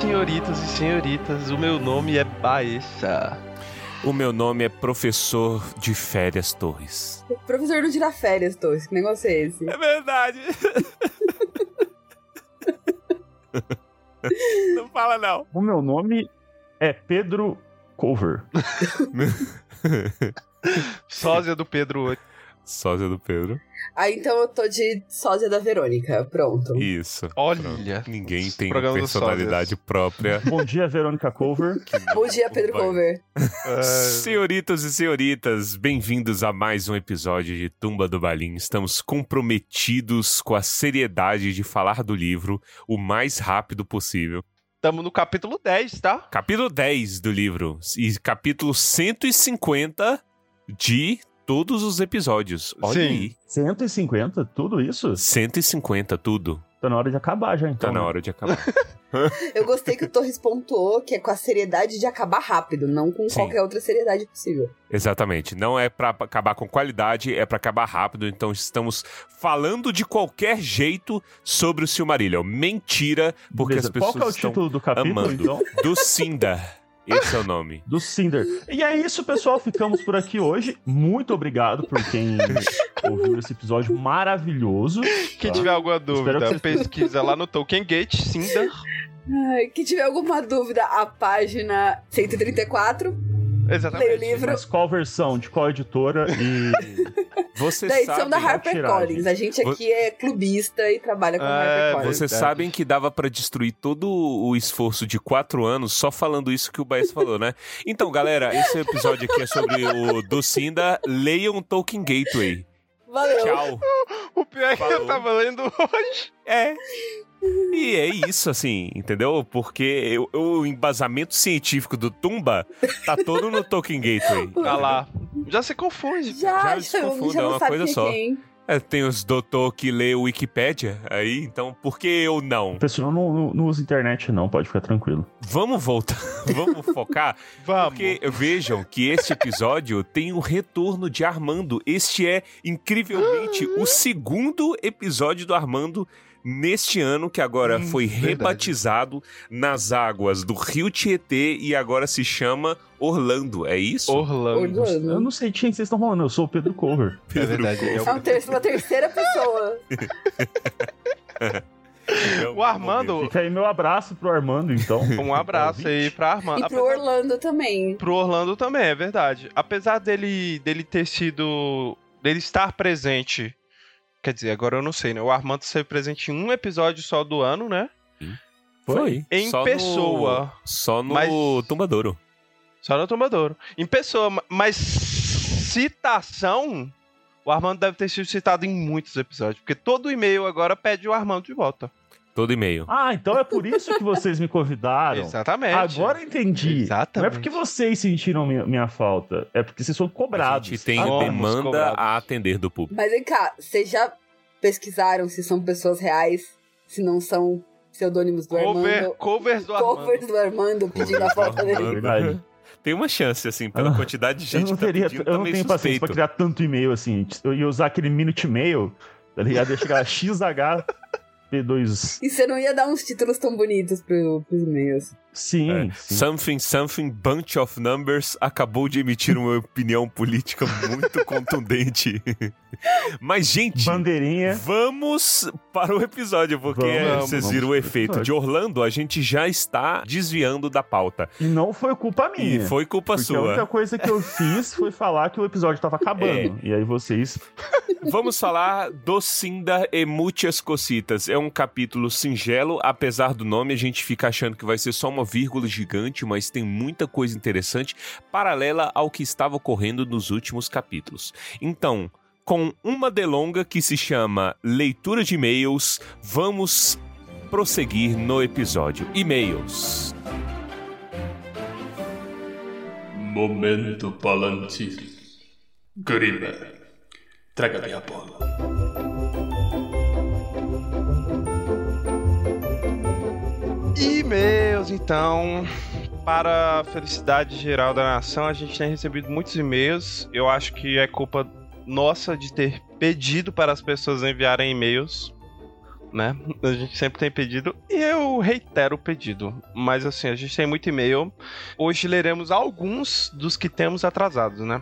senhoritas e senhoritas, o meu nome é Baessa. O meu nome é Professor de Férias Torres. O professor não tira férias, Torres. Que negócio é esse? É verdade. não fala não. O meu nome é Pedro Cover. Sósia do Pedro 8. Sósia do Pedro. Ah, então eu tô de sósia da Verônica. Pronto. Isso. Olha. Pronto. Ninguém tem personalidade própria. Bom dia, Verônica Cover. Bom dia, Pedro Cover. É, Senhoritas e senhoritas, bem-vindos a mais um episódio de Tumba do Balim. Estamos comprometidos com a seriedade de falar do livro o mais rápido possível. Tamo no capítulo 10, tá? Capítulo 10 do livro e capítulo 150 de todos os episódios. Olha Sim. aí. 150? Tudo isso? 150, tudo. Tá na hora de acabar já, então. Tá na né? hora de acabar. Eu gostei que o Torres pontuou que é com a seriedade de acabar rápido, não com Sim. qualquer outra seriedade possível. Exatamente. Não é pra acabar com qualidade, é pra acabar rápido. Então estamos falando de qualquer jeito sobre o Silmarillion. Mentira, porque Beleza. as pessoas Qual que é o estão título do capítulo, amando. então? do Sindar. Esse é o nome. Do Cinder. E é isso, pessoal. Ficamos por aqui hoje. Muito obrigado por quem ouviu esse episódio maravilhoso. Quem Tá. tiver alguma dúvida, que- pesquisa lá no Token Gate, Cinder. Ai, que tiver alguma dúvida, a página 134 Exatamente. leia o livro Mas qual versão? De qual editora? E. Você da edição sabe, da. HarperCollins. A gente aqui é clubista e trabalha com a É, HarperCollins. Vocês sabem que dava pra destruir todo o esforço de quatro anos só falando isso que o Baez falou, né? Então, galera, esse episódio aqui é sobre o do Sinda. Leiam Tolkien Gateway. Valeu. Tchau. O pior é que Falou. eu tava lendo hoje. É. E é isso, assim, entendeu? Porque o, o embasamento científico do Tumba tá todo no Tolkien Gateway. Tá lá. Já se confunde. Já, Já desconfunda, já é uma coisa é só. quem. É, tem os doutor que lê o Wikipédia aí, então por que eu não? Pessoal não, não, não usa internet, não. Pode ficar tranquilo. Vamos voltar, vamos focar Vamos. Porque vejam que este episódio tem o retorno de Armando. Este é, incrivelmente, o segundo episódio do Armando neste ano, que agora Hum, foi verdade. rebatizado nas águas do Rio Tietê e agora se chama Orlando. É isso? Orlando. Eu Orlando. não sei de quem vocês estão falando. Eu sou o Pedro Cover. É verdade. é o- É um ter- uma terceira pessoa. Então, O Armando- Fica aí meu abraço pro Armando, então. Um abraço aí pra Armando. E pro Orlando também. pro Orlando também, é verdade. Apesar dele, dele ter sido. dele estar presente. Quer dizer, agora eu não sei, né? O Armando ser presente em um episódio só do ano, né? Foi. Em Só no- pessoa. só no Mas- Tumbadouro. Só no Tomadouro. Em pessoa, ma- mas citação. O Armando deve ter sido citado em muitos episódios. Porque todo e-mail agora pede o Armando de volta. Todo e-mail. Ah, então é por isso que vocês me convidaram. Exatamente. Agora eu entendi. Exatamente. Não é porque vocês sentiram minha, minha falta, é porque vocês são A cobrados. gente tem demanda cobrados. a atender do público. Mas vem cá, vocês já pesquisaram se são pessoas reais, se não são pseudônimos do Cover, Armando? covers do Armando. Covers do Armando pedindo a É dele. verdade. Tem uma chance, assim, pela Ah, quantidade de Eu gente não, que tá teria, pedindo, eu tá não tenho paciência suspeito. pra criar tanto e-mail assim. Eu ia usar aquele minute mail, tá ligado? Ia chegar XH P2. E você não ia dar uns títulos tão bonitos pro, pros e-mails. Sim, É. sim. Something Something Bunch of Numbers acabou de emitir uma opinião política muito contundente. Mas, gente, Bandeirinha. vamos para o episódio, porque Vamos, é, vocês vamos viram o efeito episódio. de Orlando, a gente já está desviando da pauta. E não foi culpa minha. E foi culpa Porque a única sua. coisa que eu fiz foi falar que o episódio tava acabando. É. E aí vocês. Vamos falar do Cinda e Muitas Cocitas. É um capítulo singelo, apesar do nome, a gente fica achando que vai ser só uma vírgula gigante, mas tem muita coisa interessante paralela ao que estava ocorrendo nos últimos capítulos. Então, com uma delonga que se chama Leitura de E-mails, vamos prosseguir no episódio. E-mails. Momento Palantir. Grima, traga-me a bola. E-mails, então. Para a felicidade geral da nação, a gente tem recebido muitos e-mails. Eu acho que é culpa nossa de ter pedido para as pessoas enviarem e-mails. né? A gente sempre tem pedido e eu reitero o pedido. Mas assim, a gente tem muito e-mail. Hoje leremos alguns dos que temos atrasados, né?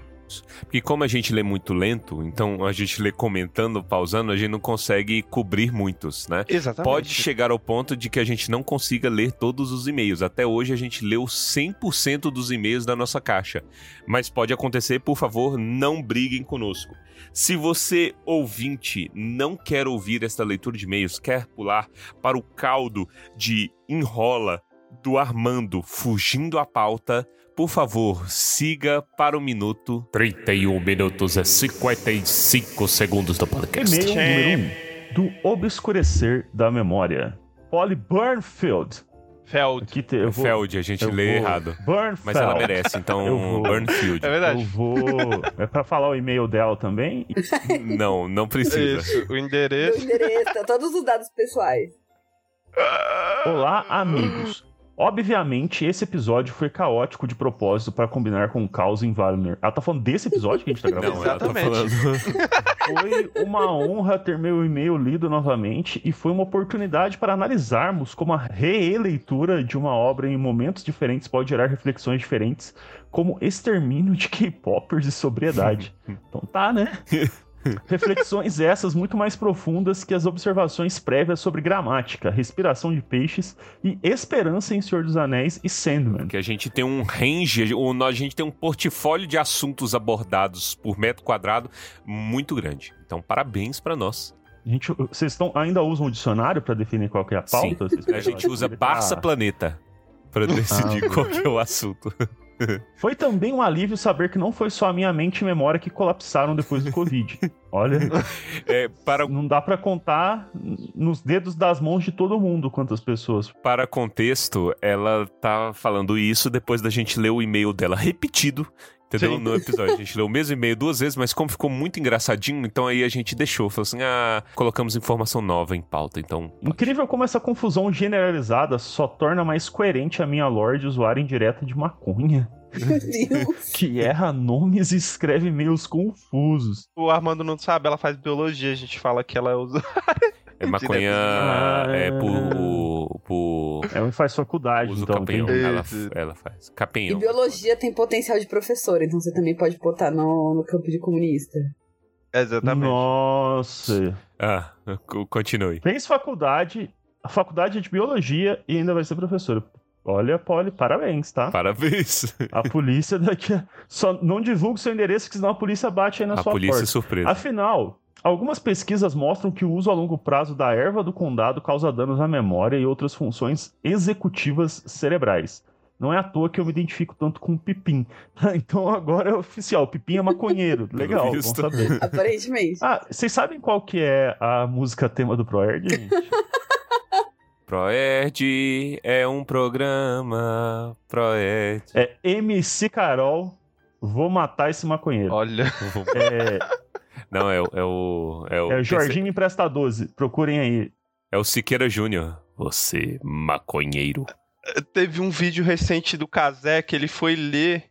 Porque como a gente lê muito lento, então a gente lê comentando, pausando, a gente não consegue cobrir muitos, né? Exatamente. Pode chegar ao ponto de que a gente não consiga ler todos os e-mails. Até hoje a gente leu 100% dos e-mails da nossa caixa. Mas pode acontecer, por favor, não briguem conosco. Se você, ouvinte, não quer ouvir esta leitura de e-mails, quer pular para o caldo de enrola do Armando fugindo à pauta, por favor, siga para o minuto 31 minutos e 55 segundos do podcast. E-mail número 1 do Obscurecer da Memória. Polly Burnfield. Feld. Aqui te, eu vou, Feld, a gente lê vou- errado. Burnfeld. Mas ela merece, Eu então vou. Burnfield. É verdade. Eu vou. É pra falar o e-mail dela também. Não, não precisa. Isso, o endereço. endereço, tá todos os dados pessoais. Olá, amigos. Obviamente, esse episódio foi caótico de propósito para combinar com o caos em Valner. Ela tá falando desse episódio que a gente tá gravando? Não, ela tá Exatamente. falando. Foi uma honra ter meu e-mail lido novamente e foi uma oportunidade para analisarmos como a releitura de uma obra em momentos diferentes pode gerar reflexões diferentes, como extermínio de K-popers e sobriedade. Então tá, né? Reflexões essas muito mais profundas que as observações prévias sobre gramática, respiração de peixes e esperança em Senhor dos Anéis e Sandman. Que a gente tem um range, ou a gente tem um portfólio de assuntos abordados por metro quadrado muito grande. Então, parabéns pra nós. Gente, vocês estão, ainda usam o dicionário para definir qual que é a Sim. pauta? Vocês A gente usa Barça Ah. Planeta pra decidir Ah. qual que é o assunto. Foi também um alívio saber que não foi só a minha mente e memória que colapsaram depois do Covid. Olha, É, para, não dá pra contar nos dedos das mãos de todo mundo quantas pessoas. para contexto, ela tá falando isso depois da gente ler o e-mail dela repetido. Entendeu? Sim. No episódio. A gente leu o mesmo e-mail duas vezes, mas como ficou muito engraçadinho, então aí a gente deixou. Falou assim: ah, colocamos informação nova em pauta, então. Incrível como essa confusão generalizada só torna mais coerente a minha lorde usuária indireta de maconha, Meu Deus. que erra nomes e escreve e-mails confusos. O Armando não sabe, ela faz biologia, a gente fala que ela usa. É maconha. Ah. é por. por Ela faz faculdade, uso então. capenhão. Ela, ela faz. E Capenhão. biologia tem potencial de professor, então você também pode botar no, no campo de comunista. Exatamente. Nossa. Ah, co- continue. Fez faculdade, a faculdade é de biologia e ainda vai ser professora. Olha, Polly, parabéns, tá? Parabéns. A polícia daqui a... Só não divulga o seu endereço, que senão a polícia bate aí na A sua polícia é porta. surpresa. Afinal, algumas pesquisas mostram que o uso a longo prazo da erva do condado causa danos à memória e outras funções executivas cerebrais. Não é à toa que eu me identifico tanto com o Pipim. Então agora é oficial, Pipim é maconheiro. Legal, bom saber. Aparentemente. Ah, vocês sabem qual que é a música tema do Proerd, gente? Proerd é um programa. Proerd. É MC Carol, vou matar esse maconheiro. Olha, É, Não, é, o- é o. É o, é o Jorginho me empresta 12, procurem aí. É o Siqueira Júnior. Você, maconheiro. teve um vídeo recente do Kazé que ele foi ler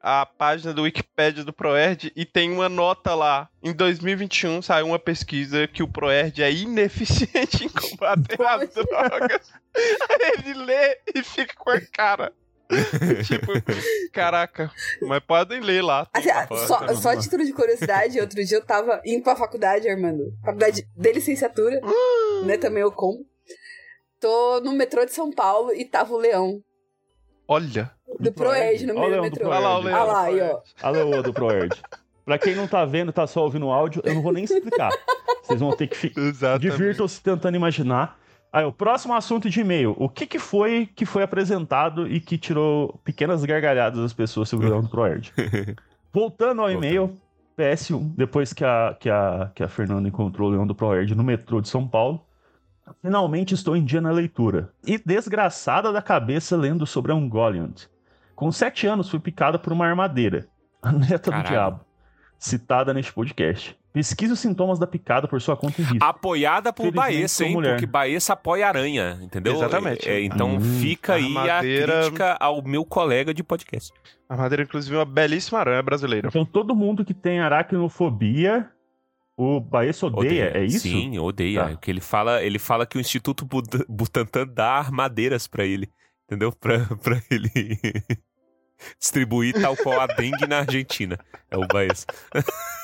a página do Wikipedia do Proerd e tem uma nota lá. Em 2021 saiu uma pesquisa que o Proerd é ineficiente em combater as drogas. Aí ele lê e fica com a cara. tipo, caraca, mas podem ler lá. Assim, ah, só, tá só a bom. título de curiosidade, outro dia eu tava indo pra faculdade, Armando. Faculdade de licenciatura, né? Também eu como. Tô no metrô de São Paulo e tava o Leão Olha, do Proerd no Olha meio do do metrô. olha lá o. Leão. Ah lá, aí, ó. A leoa do Proerd. Pra quem não tá vendo, tá só ouvindo o áudio, eu não vou nem explicar. Vocês vão ter que ficar. Divirtam-se tentando imaginar. Aí, o próximo assunto de e-mail. O que, que foi que foi apresentado e que tirou pequenas gargalhadas das pessoas sobre o Leão do Proerd? Voltando ao e-mail, PS1, depois que a, que, a, que a Fernanda encontrou o Leão do Proerd no metrô de São Paulo, finalmente estou em dia na leitura. E desgraçada da cabeça lendo sobre a Ungoliant. Com sete anos fui picada por uma armadeira, a neta Caralho. do diabo, citada neste podcast. Pesquise os sintomas da picada por sua conta e risco. Apoiada por Baessa, hein? mulher. Porque Baessa apoia aranha, entendeu? Exatamente. É, então Hum, fica aí armadeira- a crítica ao meu colega de podcast. A madeira, inclusive, é uma belíssima aranha brasileira. Então todo mundo que tem aracnofobia O Baesso odeia, é isso? Sim, odeia. Tá. Porque ele fala, ele fala que o Instituto Butantan dá armadeiras pra ele. Entendeu? Pra, pra ele distribuir tal qual a dengue na Argentina. É o Baez.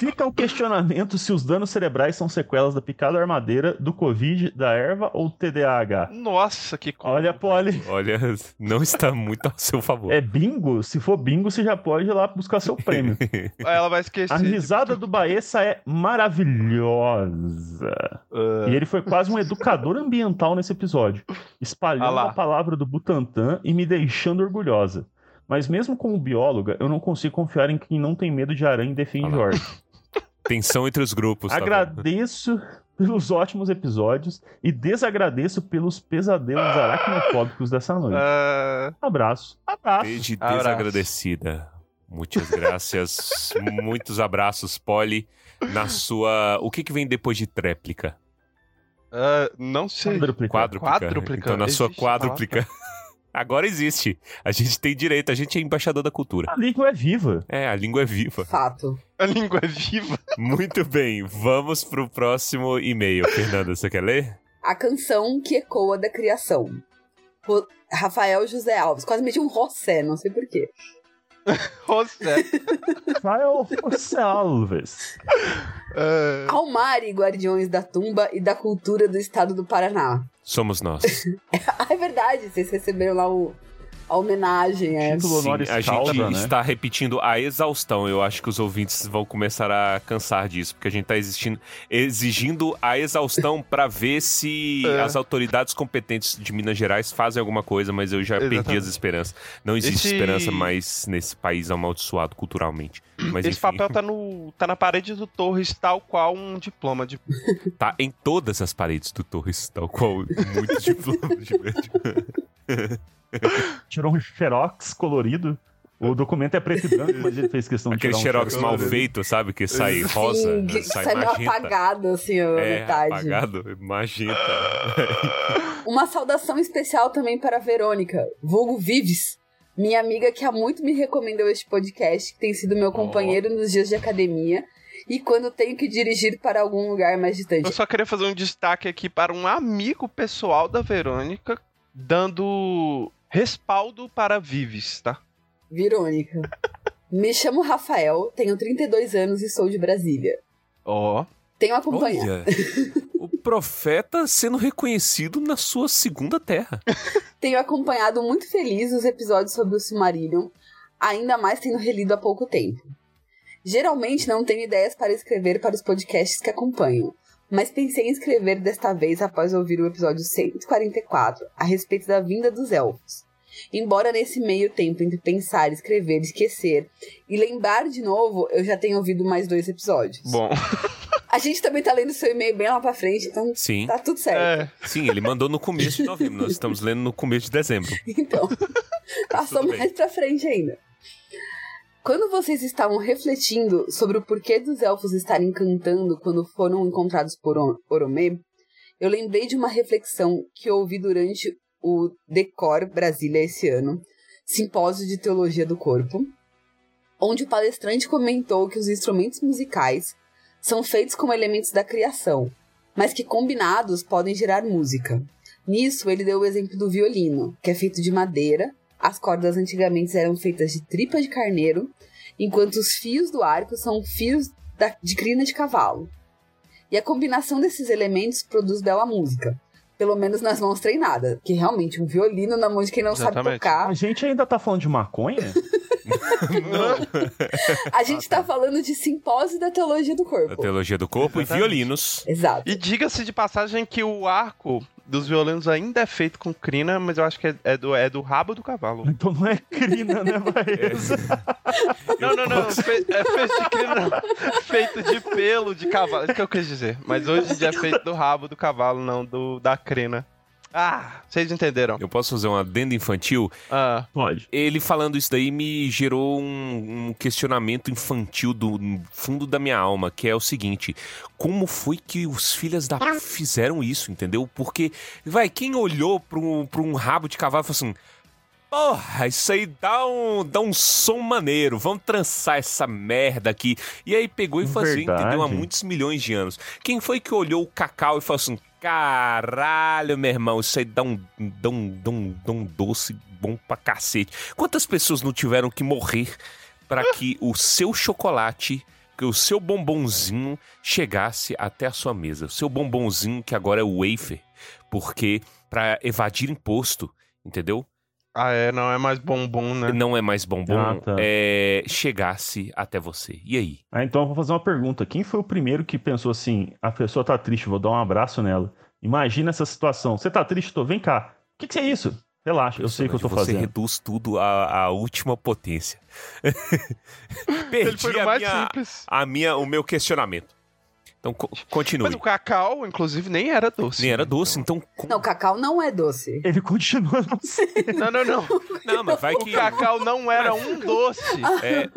Fica o questionamento se os danos cerebrais são sequelas da picada armadeira, do Covid, da erva ou TDAH. Nossa, que co- Olha, Polly. Olha, não está muito ao seu favor. É bingo? Se for bingo, você já pode ir lá buscar seu prêmio. Ela vai esquecer. A risada do Baessa é maravilhosa. Ah, E ele foi quase um educador ambiental nesse episódio, Ah espalhando lá. a palavra do Butantan e me deixando orgulhosa. Mas mesmo como bióloga, eu não consigo confiar em quem não tem medo de aranha e defende Ah. Jorge. Tensão entre os grupos. tá vendo? Agradeço pelos ótimos episódios e desagradeço pelos pesadelos aracnofóbicos dessa noite. ah, Abraço. Abraço. Desde desagradecida. Muitas graças. Muitos abraços, Polly. Na sua. O que, que vem depois de tréplica? ah, não sei. Quadruplica. Quádruplica. Quádruplica. Então, na sua Existe essa quádruplica. Agora existe. A gente tem direito, a gente é embaixador da cultura. A língua é viva. É, a língua é viva. Fato. A língua é viva. Muito bem, vamos pro próximo e-mail. Fernanda, você quer ler? A canção que ecoa da criação. Ro- Rafael José Alves. Quase meti um Rossé, não sei porquê. José. Rafael Alves. Ah, Almari, Guardiões da Tumba e da Cultura do Estado do Paraná. Somos nós. É verdade, vocês receberam lá o, a homenagem. É. Título Sim, a causa, gente né? está repetindo a exaustão. Eu acho que os ouvintes vão começar a cansar disso, porque a gente está exigindo a exaustão para ver se É. as autoridades competentes de Minas Gerais fazem alguma coisa, mas eu já perdi Exatamente. as esperanças. Não existe Esse- esperança mais nesse país amaldiçoado culturalmente. Mas esse enfim, papel tá, no, tá na parede do Torres, tal qual um diploma de. tá em todas as paredes do Torres, tal qual muitos diplomas de Tirou um xerox colorido. O documento é preto e branco, mas ele fez questão de Aquele tirar um xerox mal colorido. feito, sabe? Que sai rosa, Sim, sai, sai meio magenta. apagado, assim, a É, metade. apagado, magenta. Uma saudação especial também para a Verônica, vulgo Vives, minha amiga que há muito me recomendou este podcast, que tem sido meu companheiro nos dias de academia e quando tenho que dirigir para algum lugar mais distante. Eu só queria fazer um destaque aqui para um amigo pessoal da Verônica, dando respaldo para Vives, tá? Verônica. Me chamo Rafael, tenho 32 anos e sou de Brasília. Ó. Tenho acompanhado. O profeta sendo reconhecido na sua segunda terra. Tenho acompanhado muito feliz os episódios sobre o Silmarillion, ainda mais tendo relido há pouco tempo. Geralmente não tenho ideias para escrever para os podcasts que acompanho, mas pensei em escrever desta vez após ouvir o episódio 144 a respeito da vinda dos elfos. Embora nesse meio tempo entre pensar, escrever, esquecer e lembrar de novo, eu já tenho ouvido mais dois episódios. Bom. A gente também tá lendo seu e-mail bem lá pra frente, então Sim, tá tudo certo. É. sim, ele mandou no começo de novembro. Nós estamos lendo no começo de dezembro. Então, passou Tudo bem. mais pra frente ainda. Quando vocês estavam refletindo sobre o porquê dos elfos estarem cantando quando foram encontrados por Or- Oromê, eu lembrei de uma reflexão que ouvi durante o Decor Brasília esse ano, simpósio de teologia do corpo, onde o palestrante comentou que os instrumentos musicais são feitos como elementos da criação, mas que combinados podem gerar música. Nisso, ele deu o exemplo do violino, que é feito de madeira, as cordas antigamente eram feitas de tripa de carneiro, enquanto os fios do arco são fios da- de crina de cavalo. E a combinação desses elementos produz bela música. Pelo menos nas mãos treinadas. Que realmente, um violino na mão de quem não sabe Exatamente. tocar. A gente ainda tá falando de maconha? A gente tá falando de simpósio da teologia do A corpo. teologia do corpo e Exatamente. violinos. Exato. E diga-se de passagem que o arco dos violinos ainda é feito com crina, mas eu acho que é, é do, é do rabo do cavalo. Então não é crina, né, Baeza? Não, não, não. Fe, é feito de crina. Feito de pelo de cavalo. Isso que eu quis dizer. Mas hoje em dia é feito do rabo do cavalo, não do da crina. Ah, vocês entenderam. Eu posso fazer um adendo infantil? Ah, Pode. Ele falando isso daí me gerou um, um questionamento infantil do fundo da minha alma, que é o seguinte: como foi que os filhos da p fizeram isso, entendeu? Porque, vai, quem olhou pra um, pra um rabo de cavalo e falou assim. Porra, isso aí dá um, dá um som maneiro. Vamos trançar essa merda aqui. E aí pegou e fazia, Verdade. entendeu? Há muitos milhões de anos. Quem foi que olhou o cacau e falou assim: caralho, meu irmão, isso aí dá um, dá um, dá um, dá um doce bom pra cacete. Quantas pessoas não tiveram que morrer para que o seu chocolate, que o seu bombonzinho chegasse até a sua mesa? O seu bombonzinho, que agora é o wafer, porque para evadir imposto, entendeu? Ah, é, não é mais bombom, né? não é mais bombom, Ah, tá. é, chegasse até você. E aí? Ah, então eu vou fazer uma pergunta. Quem foi o primeiro que pensou assim: a pessoa tá triste, vou dar um abraço nela? Imagina essa situação. Você tá triste, tô? Vem cá. O que, que é isso? Relaxa, eu sei o que eu tô Você fazendo. reduz tudo à, à última potência. Ele Perdi foi o a mais minha, simples. a minha, o meu questionamento. Então, co- continue. Mas o cacau, inclusive, nem era doce. Nem era doce, então... como- Não, cacau não é doce. Ele continua não sendo. Não, não, não. Não, mas vai O que... cacau não era um doce. É,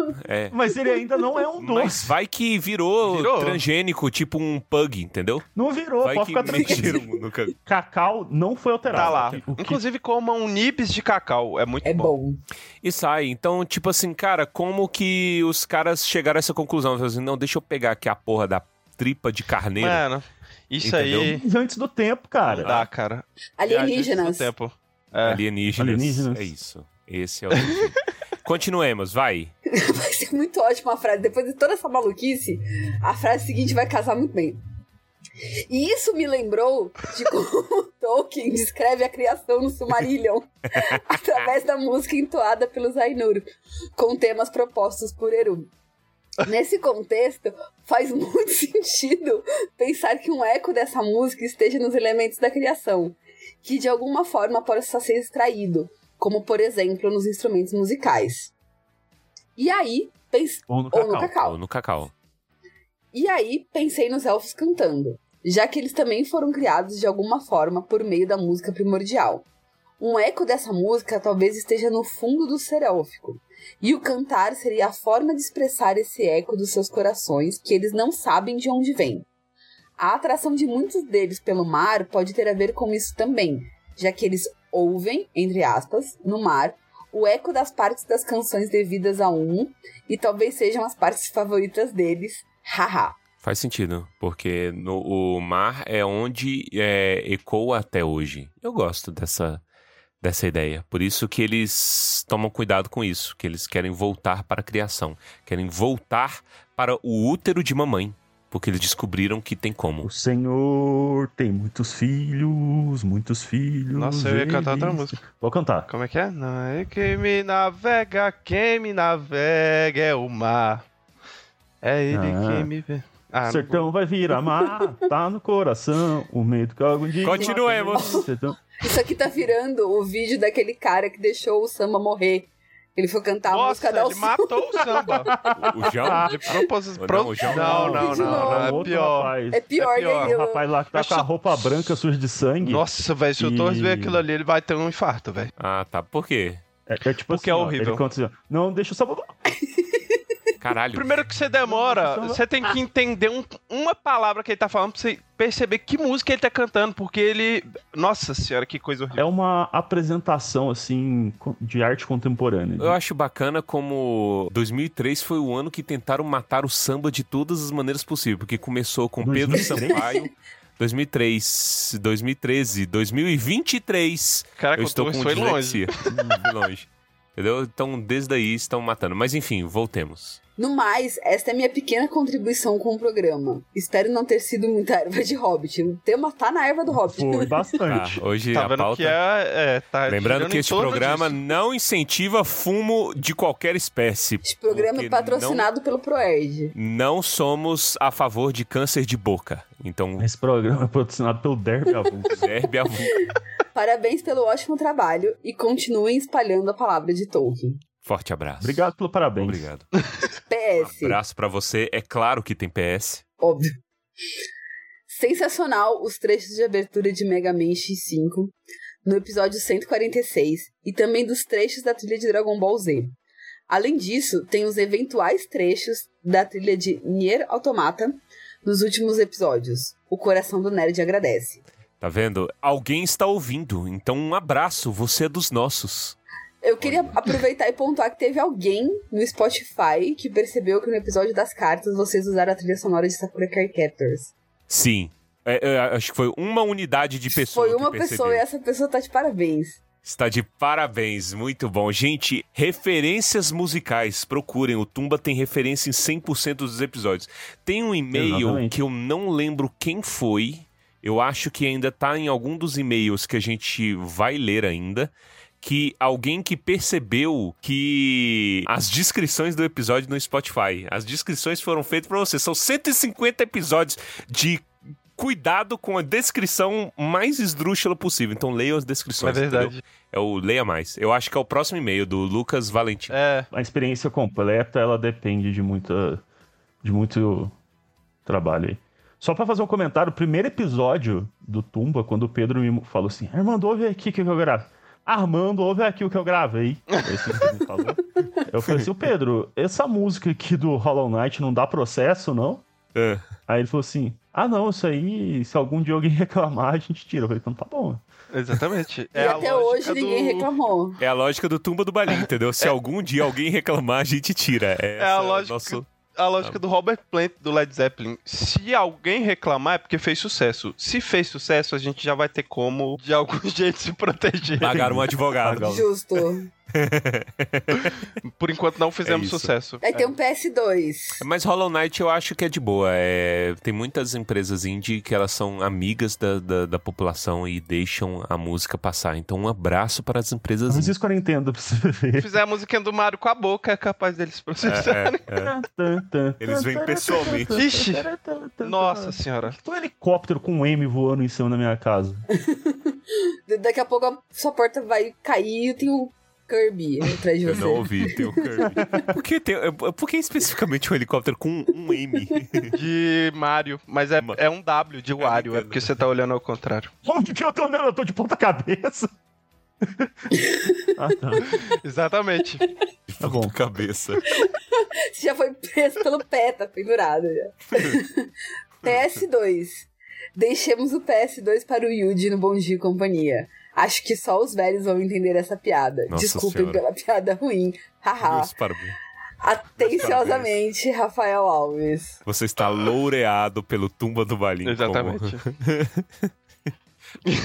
é. Mas ele ainda não é um Mas doce. vai que virou, Virou. transgênico, tipo um pug, entendeu? Não virou, Vai pode que ficar tranquilo. mexeram no ca- Cacau não foi alterado. Tá lá. O que- Inclusive, comam nibs de cacau. É muito É bom. bom. E sai. Então, tipo assim, cara, como que os caras chegaram a essa conclusão? Assim, não, deixa eu pegar aqui a porra da tripa de carneiro. Mano, isso Entendeu? aí Antes do tempo, cara. dá, cara. Viagem Alienígenas. no tempo. É. Alienígenas. Alienígenas. É isso. Esse é o. Continuemos, vai. Vai ser muito ótima a frase. Depois de toda essa maluquice, a frase seguinte vai casar muito bem. E isso me lembrou de como Tolkien descreve a criação no Silmarillion através da música entoada pelos Ainur, com temas propostos por Eru. Nesse contexto, faz muito sentido pensar que um eco dessa música esteja nos elementos da criação, que de alguma forma possa ser extraído, como por exemplo nos instrumentos musicais. E aí, pens... Ou no ou no cacau. cacau. Ou no cacau. E aí pensei nos elfos cantando, já que eles também foram criados de alguma forma por meio da música primordial. Um eco dessa música talvez esteja no fundo do ser élfico, e o cantar seria a forma de expressar esse eco dos seus corações que eles não sabem de onde vem. A atração de muitos deles pelo mar pode ter a ver com isso também, já que eles ouvem, entre aspas, no mar, o eco das partes das canções devidas a um, e talvez sejam as partes favoritas deles, haha. Faz sentido, porque no, o mar é onde é, ecoa até hoje. Eu gosto dessa, dessa ideia. Por isso que eles tomam cuidado com isso, que eles querem voltar para a criação. Querem voltar para o útero de mamãe, porque eles descobriram que tem como. O Senhor tem muitos filhos, muitos filhos. Nossa, eu ia cantar outra música. Vou cantar. Como é que é? Não é quem me navega, quem me navega é o mar. É ele Ah. quem me vê. Ah, não Sertão vai virar mar, tá no coração, o medo que algum dia... Continuemos. Sertão- Isso aqui tá virando o vídeo daquele cara que deixou o samba morrer. Ele foi cantar a Nossa, música da ele matou o samba. O João? De propósito. Não, Pro... o João Não, não. não, não, não, é pior. Rapaz, É pior, É pior. né? o rapaz lá que tá Acho- com a roupa branca suja de sangue. Nossa, velho, se o Torres ver aquilo ali, ele vai ter um infarto, velho. Ah, tá. Por quê? É, é tipo Porque assim, é ó, horrível. Ele conta assim, ó, não, deixa o samba... Caralho. Primeiro que você demora, você tem que entender um- uma palavra que ele tá falando pra você perceber que música ele tá cantando, porque ele. Nossa senhora, que coisa horrível. É uma apresentação, assim, de arte contemporânea. Eu acho bacana como 2003 foi o ano que tentaram matar o samba de todas as maneiras possíveis, porque começou com Pedro 2003? Sampaio. 2003, 2013, 2023. Caraca, eu estou com foi longe. longe. Entendeu? Então, desde aí estão matando. Mas enfim, voltemos. No mais, esta é minha pequena contribuição com o programa. Espero não ter sido muita erva de Hobbit. O tema tá na erva do Hobbit. Foi Tá, bastante. hoje Tá a vendo pauta. que é. é tá Lembrando que este programa disso. não incentiva fumo de qualquer espécie. Este programa é patrocinado pelo Proerd. Não somos a favor de câncer de boca. Então, Esse programa é patrocinado pelo Derby Avulso. herbe a Parabéns pelo ótimo trabalho e continuem espalhando a palavra de Tolkien. Forte abraço. Obrigado pelo parabéns. Obrigado. PS. Abraço pra você. É claro que tem PS. Óbvio. Sensacional os trechos de abertura de Mega Man X5 no episódio 146 e também dos trechos da trilha de Dragon Ball Z. Além disso, tem os eventuais trechos da trilha de Nier Automata nos últimos episódios. O coração do nerd agradece. Tá vendo? Alguém está ouvindo. Então, um abraço. Você é dos nossos. Eu queria aproveitar e pontuar que teve alguém no Spotify que percebeu que no episódio das cartas vocês usaram a trilha sonora de Sakura Card Captors. Sim. É, é, acho que foi uma unidade de pessoa. Foi uma que pessoa e essa pessoa tá de parabéns. Está de parabéns, muito bom. Gente, referências musicais, procurem. O Tumba tem referência em 100% dos episódios. Tem um e-mail Exatamente. que eu não lembro quem foi. Eu acho que ainda tá em algum dos e-mails que a gente vai ler ainda. Que alguém que percebeu que as descrições do episódio no Spotify, as descrições foram feitas pra você. São 150 episódios de cuidado com a descrição mais esdrúxula possível. Então leiam as descrições. É verdade. entendeu? É o Leia Mais. Eu acho que é o próximo e-mail do Lucas Valentim. É, A experiência completa, ela depende de muita de muito trabalho aí. Só pra fazer um comentário, o primeiro episódio do Tumba, quando o Pedro me falou assim, Armando, ouve aqui o que eu gravo. Armando, ouve aqui o que eu gravei. É isso que ele me falou. Eu falei assim, "Ô, Pedro, essa música aqui do Hollow Knight não dá processo, não? É. Aí ele falou assim, ah não, isso aí, se algum dia alguém reclamar, a gente tira. Eu falei, então tá bom. exatamente. e É a até hoje lógica ninguém do- reclamou. É a lógica do Tumba do Balim, entendeu? Se algum dia alguém reclamar, a gente tira. É, É a lógica- nosso- A lógica do Robert Plant do Led Zeppelin. Se alguém reclamar é porque fez sucesso. Se fez sucesso, a gente já vai ter como, de algum jeito, se proteger. Pagar um advogado. Justo. Por enquanto não fizemos É sucesso. Aí tem um PS2. Mas Hollow Knight eu acho que é de boa. É, tem muitas empresas indie que elas são amigas da, da, da população e deixam a música passar. Então um abraço para as empresas indie. eu não entendo pra você Se ver. fizer a musiquinha do Mario com a boca, é capaz deles processarem. É, é. Eles vêm pessoalmente. Ixi. Nossa senhora. Tem um helicóptero com um M voando em cima da minha casa. Da- Daqui a pouco a sua porta vai cair e tem o Kirby atrás de Eu você. não ouvi, tem o Kirby. Por que, tem, por que especificamente um helicóptero com um M? De Mario. Mas é, é um W de Wario. É porque você tá olhando ao contrário. Onde que eu tô olhando? Eu tô de ponta cabeça. ah, tá. Exatamente. Tá bom. Cabeça. Você já foi preso pelo pé, tá pendurado já. PS2. Deixemos o PS2 para o Yuji no Bom Dia e Companhia. Acho que só os velhos vão entender essa piada. Nossa Desculpem Senhora. pela piada ruim. Haha. Atenciosamente, Rafael Alves. Você está loureado pelo Tumba do Balim. Exatamente.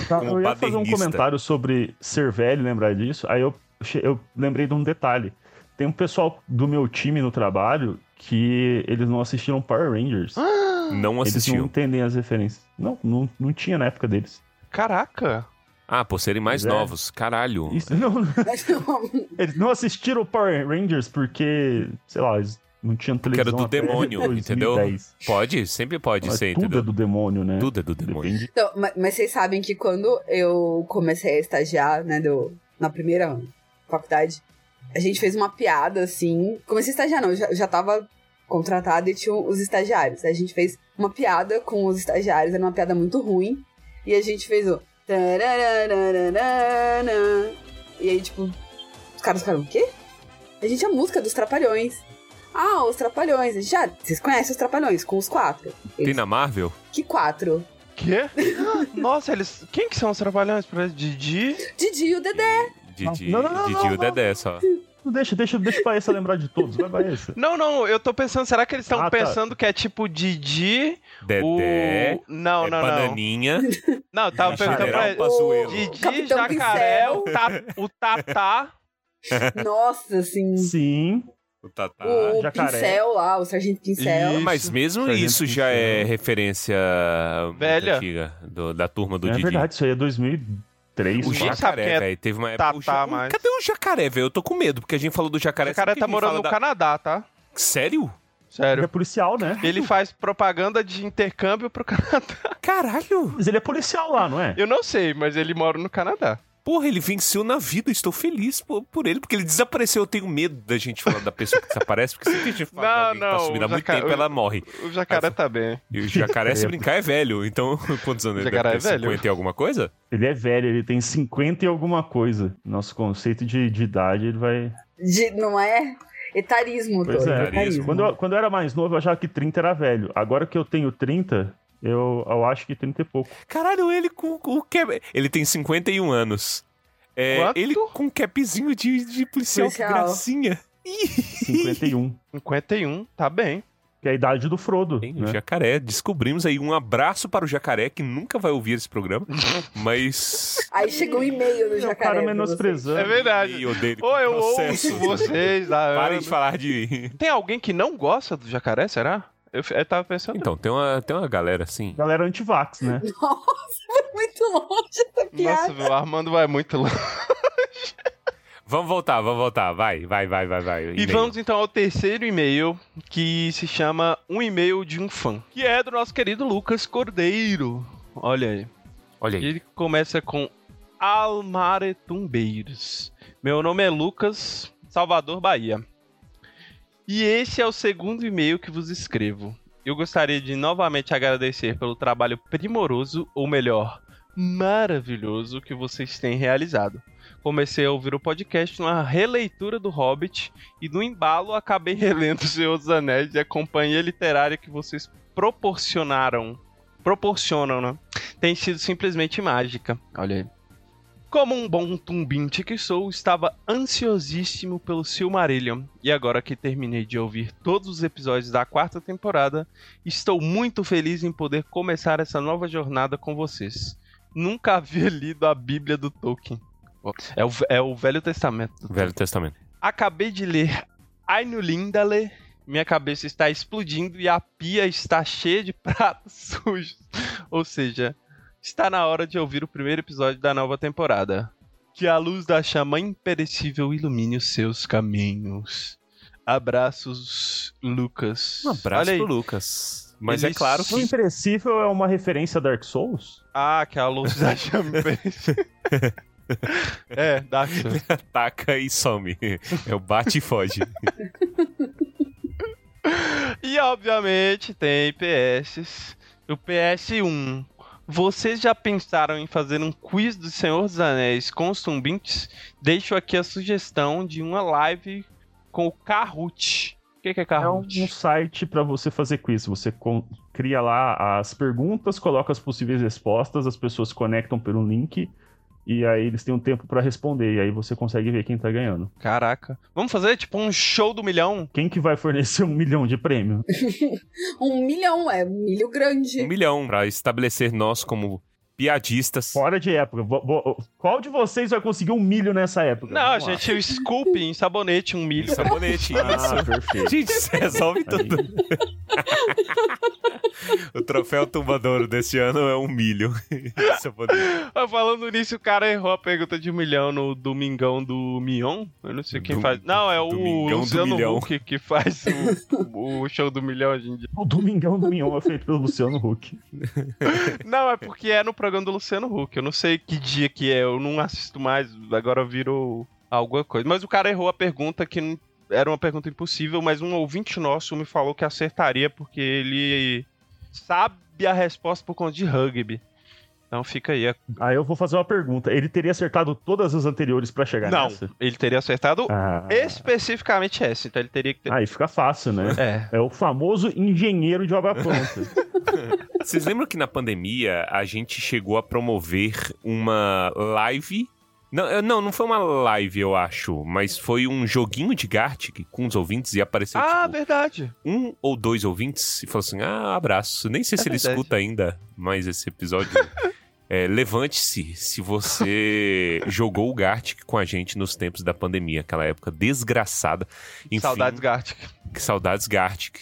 Tá, Como eu ia fazer um comentário sobre ser velho, lembrar disso. Aí eu, eu lembrei de um detalhe. Tem um pessoal do meu time no trabalho que eles não assistiram Power Rangers. Não Eles não entendem as referências. Não, não, não tinha na época deles. Caraca. Ah, por serem mais Pois é. novos. Caralho. Isso, não, eles não assistiram Power Rangers porque, sei lá, eles não tinham Porque era televisão. do demônio, 2010. entendeu? Pode, sempre pode Mas ser, tudo entendeu? é do demônio, né? Tudo é do demônio. Então, ma- mas, vocês sabem que quando eu comecei a estagiar, né, do, na primeira faculdade, a gente fez uma piada, assim. Comecei a estagiar, não, eu já, eu já tava contratada e tinha os estagiários. A gente fez uma piada com os estagiários, era uma piada muito ruim. E a gente fez o. E aí, tipo, os caras ficaram, o quê? A gente, a música dos Trapalhões. Ah, os Trapalhões. Já, vocês conhecem os Trapalhões, com os quatro. Tem Eles, na Marvel? que quatro? Quê? Nossa, eles. Quem que são os trabalhões? pra Didi? Didi e o Dedé. Didi, Não, não, não, Didi não, e o. Dedé só. Deixa, deixa, deixa o Baessa lembrar de todos. Vai, Baessa. Não, não, eu tô pensando, será que eles estão Ah, tá. pensando que é tipo Didi, Dedé, o... Não, é não, não. bananinha, Não, eu tava perguntando pra Pazuello. Didi, Capitão Jacaré, o, ta... o Tatá. Nossa, assim. Sim. o Tatá. o Jacaré. Pincel lá, o Sargento Pincel. Isso. Mas mesmo Sargento isso já é referência Velha. antiga do- da turma do é Didi. verdade, isso aí é 2003. O jacaré, é velho, teve uma época. Tatá o ja- o- mais. Cadê o jacaré, velho? Eu tô com medo, porque a gente falou do O jacaré. Jacaré sempre que tá morando no da- Canadá, tá? Sério? Ele Sério. é policial, né? Ele faz propaganda de intercâmbio pro Canadá. Caralho! Mas ele é policial lá, não é? Eu não sei, mas ele mora no Canadá. Porra, ele venceu na vida. Estou feliz por, por ele, porque ele desapareceu. Eu tenho medo da gente falar da pessoa que desaparece, porque sempre que a gente fala Não, tá não, sumindo há o muito tempo, o- ela morre. O jacaré Mas- tá bem. E o jacaré, se brincar, é velho. Então, quantos anos O ele deve jacaré ter? é velho. 50 e alguma coisa? Ele é velho, ele tem 50 e alguma coisa. Nosso conceito de, de idade, ele vai. De, não é? Etarismo, Pois todo. é. Etarismo. Quando eu, quando eu era mais novo, eu achava que 30 era velho. Agora que eu tenho 30, eu, eu acho que 30 é pouco. Caralho, ele com com o que? Ele tem 51 anos. É, Quanto? ele com um capzinho de, de policial, que gracinha. 51. 51, tá bem. Que é a idade do Frodo. Tem o né? jacaré. Descobrimos aí um abraço para o jacaré, que nunca vai ouvir esse programa. mas. Aí chegou um e-mail do É o jacaré. cara pra menosprezando. É verdade. E-mail dele Ô, eu processo. ouço vocês Parem de falar de. Tem alguém que não gosta do jacaré, será? Eu, eu tava pensando. Então, tem uma, tem uma galera assim. Galera anti-vax, né? Nossa, foi muito longe essa piada. Nossa, o Armando vai muito longe. Vamos voltar, vamos voltar. Vai, vai, vai, vai, vai. E E-mail. vamos então ao terceiro e-mail, que se chama Um E-mail de um Fã, que é do nosso querido Lucas Cordeiro. Olha aí. Olha aí. Ele começa com Almaretumbeiros. Meu nome é Lucas, Salvador, Bahia. E esse é o segundo e-mail que vos escrevo. Eu gostaria de novamente agradecer pelo trabalho primoroso, ou melhor, maravilhoso que vocês têm realizado. Comecei a ouvir o podcast numa releitura do Hobbit e no embalo acabei relendo O Senhor dos Anéis e a companhia literária que vocês proporcionaram, proporcionam, né? Tem sido simplesmente mágica. Olha aí. Como um bom tumbinte que sou, estava ansiosíssimo pelo Silmarillion. E agora que terminei de ouvir todos os episódios da quarta temporada, estou muito feliz em poder começar essa nova jornada com vocês. Nunca havia lido a Bíblia do Tolkien. É o, é o Velho Testamento. Velho Testamento. Acabei de ler Ainulindale. Minha cabeça está explodindo e a pia está cheia de pratos sujos. Ou seja, está na hora de ouvir o primeiro episódio da nova temporada. Que a luz da chama imperecível ilumine os seus caminhos. Abraços, Lucas. Um abraço Olha aí. pro Lucas. Mas é Ele claro O que. Imperecível é uma referência a Dark Souls? Ah, que a luz da chama imperecível. é, Dark Souls. Ataca e some. É o bate e foge. E obviamente tem PS. O PS1. Vocês já pensaram em fazer um quiz do Senhor dos Anéis com os Tumbintes? Deixo aqui a sugestão de uma live com o Kahoot. O que, que é É um, Kahoot? site pra você fazer quiz. Você cria lá as perguntas, coloca as possíveis respostas, as pessoas se conectam pelo link e aí eles têm um tempo pra responder. E aí você consegue ver quem tá ganhando. Caraca. Vamos fazer tipo um show do milhão? Quem que vai fornecer um milhão de prêmio? Um milhão, é um milho grande. Um milhão pra estabelecer nós como piadistas. Fora de época. Qual de vocês vai conseguir um milho nessa época? Não, a Vamos lá. gente, o scoop em sabonete, um milho. Sabonete. Ah, isso. perfeito. Gente, isso resolve tudo. o troféu tumbador desse ano é um milho. Falando nisso, o cara errou a pergunta de um milhão no Domingão do Mion. Eu não sei quem Do- faz. Não, é o Domingão Luciano. Huck que faz o, o show do milhão hoje em dia. O Domingão do Mignon é feito pelo Luciano Huck. Não, é porque é no programa do Luciano Huck. Eu não sei que dia que é, eu não assisto mais, agora virou alguma coisa. Mas o cara errou a pergunta que era uma pergunta impossível, mas um ouvinte nosso me falou que acertaria porque ele sabe a resposta por conta de rugby. Então fica aí. a- Aí eu vou fazer uma pergunta. Ele teria acertado todas as anteriores pra chegar Não, nessa? ele teria acertado Ah, especificamente essa, então ele teria que ter. aí fica fácil, né? É. É o famoso engenheiro de obra pronta. Vocês lembram que na pandemia a gente chegou a promover uma live? Não, não, não foi uma live, eu acho, mas foi um joguinho de Gartic com os ouvintes e apareceu Ah, tipo, verdade. um ou dois ouvintes e falou assim: Ah, abraço. Nem sei É se ele verdade. escuta ainda mais esse episódio. É, Levante-se se você jogou o Gartic com a gente nos tempos da pandemia, aquela época desgraçada. Enfim, Saudades Gartic. que saudades Gartic.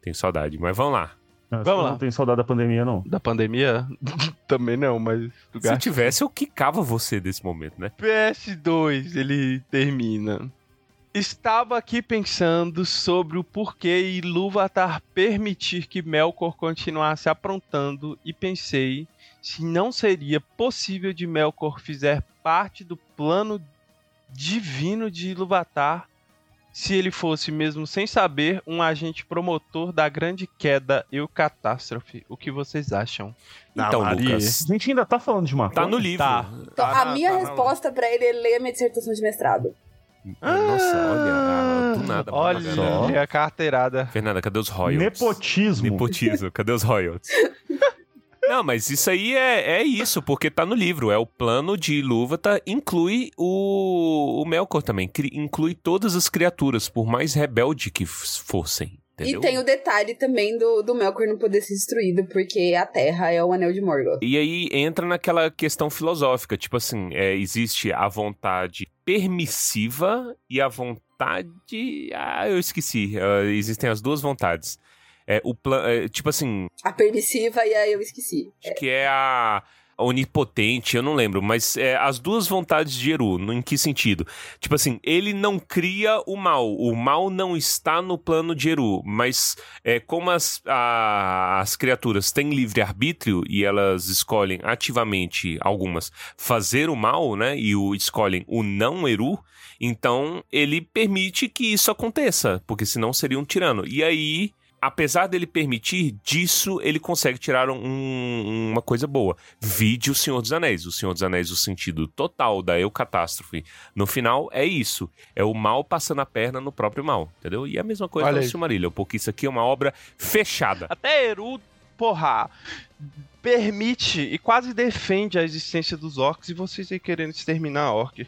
Tenho saudade, mas vamos lá. Não, Vamos lá. Não tenho saudade da pandemia, não. Da pandemia? Também não, mas do Se tivesse, eu quicava você desse momento, né? PS2, ele termina. Estava aqui pensando sobre o porquê Ilúvatar permitir que Melkor continuasse aprontando e pensei se não seria possível de Melkor fizer parte do plano divino de Ilúvatar se ele fosse, mesmo sem saber, um agente promotor da grande queda e o catástrofe. O que vocês acham? Então, Maria. Lucas, A gente ainda tá falando de uma tá no livro. Tá. Então, Tá a na- minha tá resposta pra ele é ler a minha dissertação de mestrado. Nossa, olha, ah, do nada. Olha Fernanda. a carteirada. Fernanda, cadê os royalties? Nepotismo. Nepotismo, cadê os royalties? Não, mas isso aí é, é isso, porque tá no livro. É o plano de Ilúvatar, inclui o, o Melkor também. cri- inclui todas as criaturas, por mais rebelde que fossem. Entendeu? E tem o detalhe também do, do Melkor não poder ser destruído, porque a Terra é o Anel de Morgoth. E aí entra naquela questão filosófica, tipo assim, é, existe a vontade permissiva e a vontade. Ah, eu esqueci. ah, existem as duas vontades. É, o plan... é, tipo assim, A permissiva e a eu esqueci. acho que é a onipotente, eu não lembro, mas é, as duas vontades de Eru, no- em que sentido? Tipo assim, ele não cria o mal, o mal não está no plano de Eru, mas é, como as, a- as criaturas têm livre-arbítrio e elas escolhem ativamente, algumas, fazer o mal, né, e o, escolhem o não Eru, então ele permite que isso aconteça, porque senão seria um tirano. E aí apesar dele permitir, disso ele consegue tirar um- uma coisa boa. Vide o Senhor dos Anéis. O Senhor dos Anéis, o sentido total da eucatástrofe, no final, é isso. É o mal passando a perna no próprio mal, entendeu? E é a mesma coisa Olha no. Silmarillion, porque isso aqui é uma obra fechada. Até Eru, porra, permite e quase defende a existência dos orcs e vocês aí querendo exterminar a orc.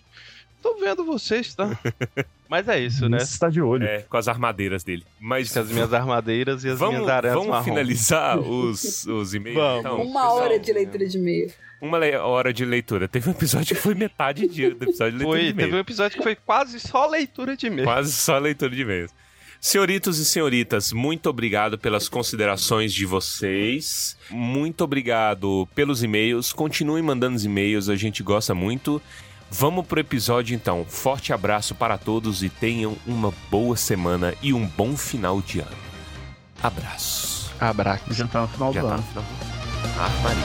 Tô vendo vocês, tá? Mas é isso, né? Isso está de olho. É, com as armadeiras dele. Mas Com as minhas armadeiras e as vamos, minhas aranhas vamos marrom. finalizar os, os e-mails? Vamos. então? Uma hora de leitura de e-mail. Uma hora de leitura. Teve um episódio que foi metade de- do episódio de leitura Foi, de e-mail. teve um episódio que foi quase só leitura de e-mail. Quase só leitura de e-mails. Senhoritos e senhoritas, muito obrigado pelas considerações de vocês. Muito obrigado pelos e-mails. Continuem mandando os e-mails, a gente gosta muito. Vamos pro episódio então. Forte abraço para todos e tenham uma boa semana e um bom final de ano. Abraço. Abraço. Já tá no final Já do tá ano. no final. Ah, Maria.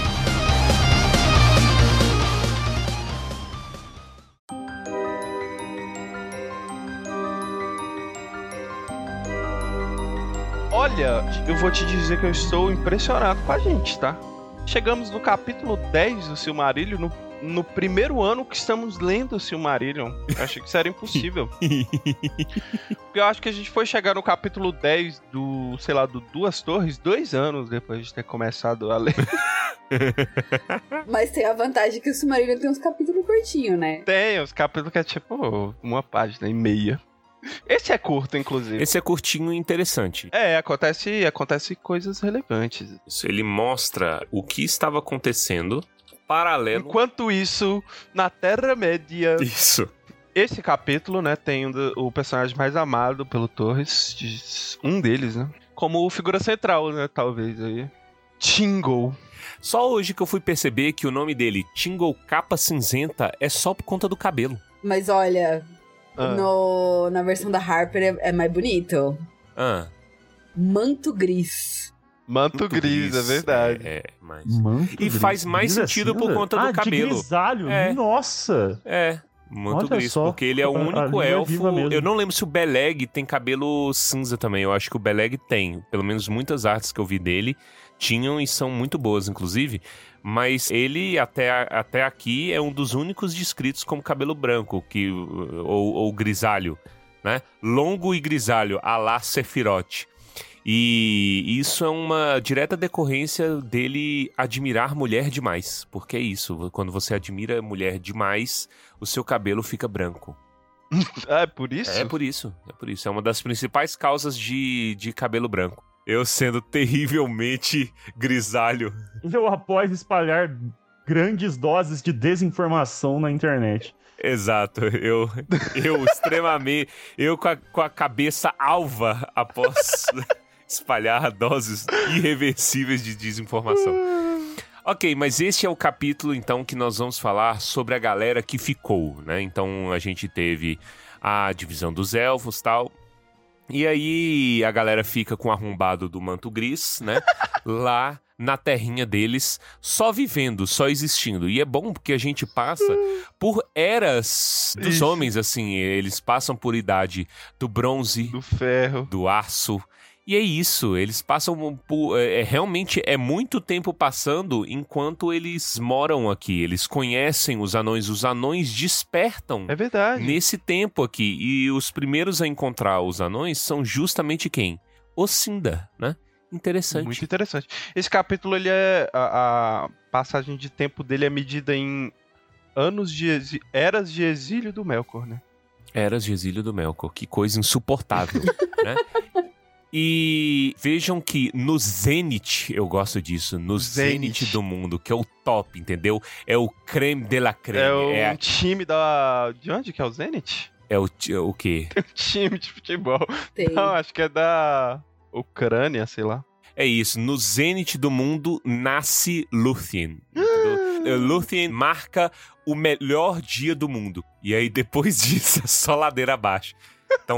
Olha, eu vou te dizer que eu estou impressionado com a gente, tá? Chegamos no capítulo 10 do Silmarillion, no, no primeiro ano que estamos lendo o Silmarillion. Eu achei que isso era impossível. Porque eu acho que a gente foi chegar no capítulo 10 do, sei lá, do Duas Torres, dois anos depois de ter começado a ler. Mas tem a vantagem que o Silmarillion tem uns capítulos curtinhos, né? Tem os capítulos que é tipo uma página e meia. Esse é curto, inclusive. Esse é curtinho e interessante. É, acontece, acontece coisas relevantes. Isso, Ele mostra o que estava acontecendo paralelo. Enquanto isso, na Terra-média, Isso. esse capítulo, né, tem o personagem mais amado pelo Torres, um deles, né? Como figura central, né, talvez aí. Tingle. Só hoje que eu fui perceber que o nome dele, Tingle Capa Cinzenta, é só por conta do cabelo. Mas olha, Ah. no, na versão da Harper é, é mais bonito. Ah, Manto gris. Manto muito gris, é verdade. É, é, mas... Manto E gris. faz mais Gris sentido por cinza? conta do ah, cabelo. De grisalho? É. Nossa! É, muito Olha gris, só. porque ele é o A- a único é elfo. mesmo. Eu não lembro se o Beleg tem cabelo cinza também. Eu acho que o Beleg tem. Pelo menos muitas artes que eu vi dele tinham e são muito boas, inclusive. Mas ele, até, até aqui, é um dos únicos descritos como cabelo branco que, ou, ou grisalho, né? Longo e grisalho, a la Sephiroth. E isso é uma direta decorrência dele admirar mulher demais. Porque é isso, quando você admira mulher demais, o seu cabelo fica branco. Ah, é por isso? É por isso, é por isso. É uma das principais causas de, de cabelo branco. Eu sendo terrivelmente grisalho. Eu após espalhar grandes doses de desinformação na internet. Exato, eu, eu extremamente. Eu com a, com a cabeça alva após espalhar doses irreversíveis de desinformação. Ok, mas este é o capítulo então que nós vamos falar sobre a galera que ficou, né? Então a gente teve a divisão dos elfos tal. E aí a galera fica com o arrombado do manto gris, né? Lá na terrinha deles, só vivendo, só existindo. E é bom porque a gente passa por eras dos Isso. homens, assim. Eles passam por idade do bronze, Do ferro. do aço. E é isso, eles passam por. É, é- realmente é muito tempo passando enquanto eles moram aqui. Eles conhecem os anões, os anões despertam É verdade. nesse tempo aqui. E os primeiros a encontrar os anões são justamente quem? Ocinda, né? Interessante. Muito interessante. Esse capítulo, ele é. A, a passagem de tempo dele é medida em anos de exi- eras de exílio do Melkor, né? Eras de exílio do Melkor. Que coisa insuportável, né? E vejam que no Zenith, eu gosto disso, no Zenith. Zenith do mundo, que é o top, entendeu? É o creme de la creme. É o É, um time da. De onde que é o Zenit? é o, o quê? Um time de futebol. Tem. Não, acho que é da Ucrânia, sei lá. É isso, no Zenith do mundo nasce Luthien. entendeu? É, Luthien marca o melhor dia do mundo. E aí depois disso é só ladeira abaixo. Então,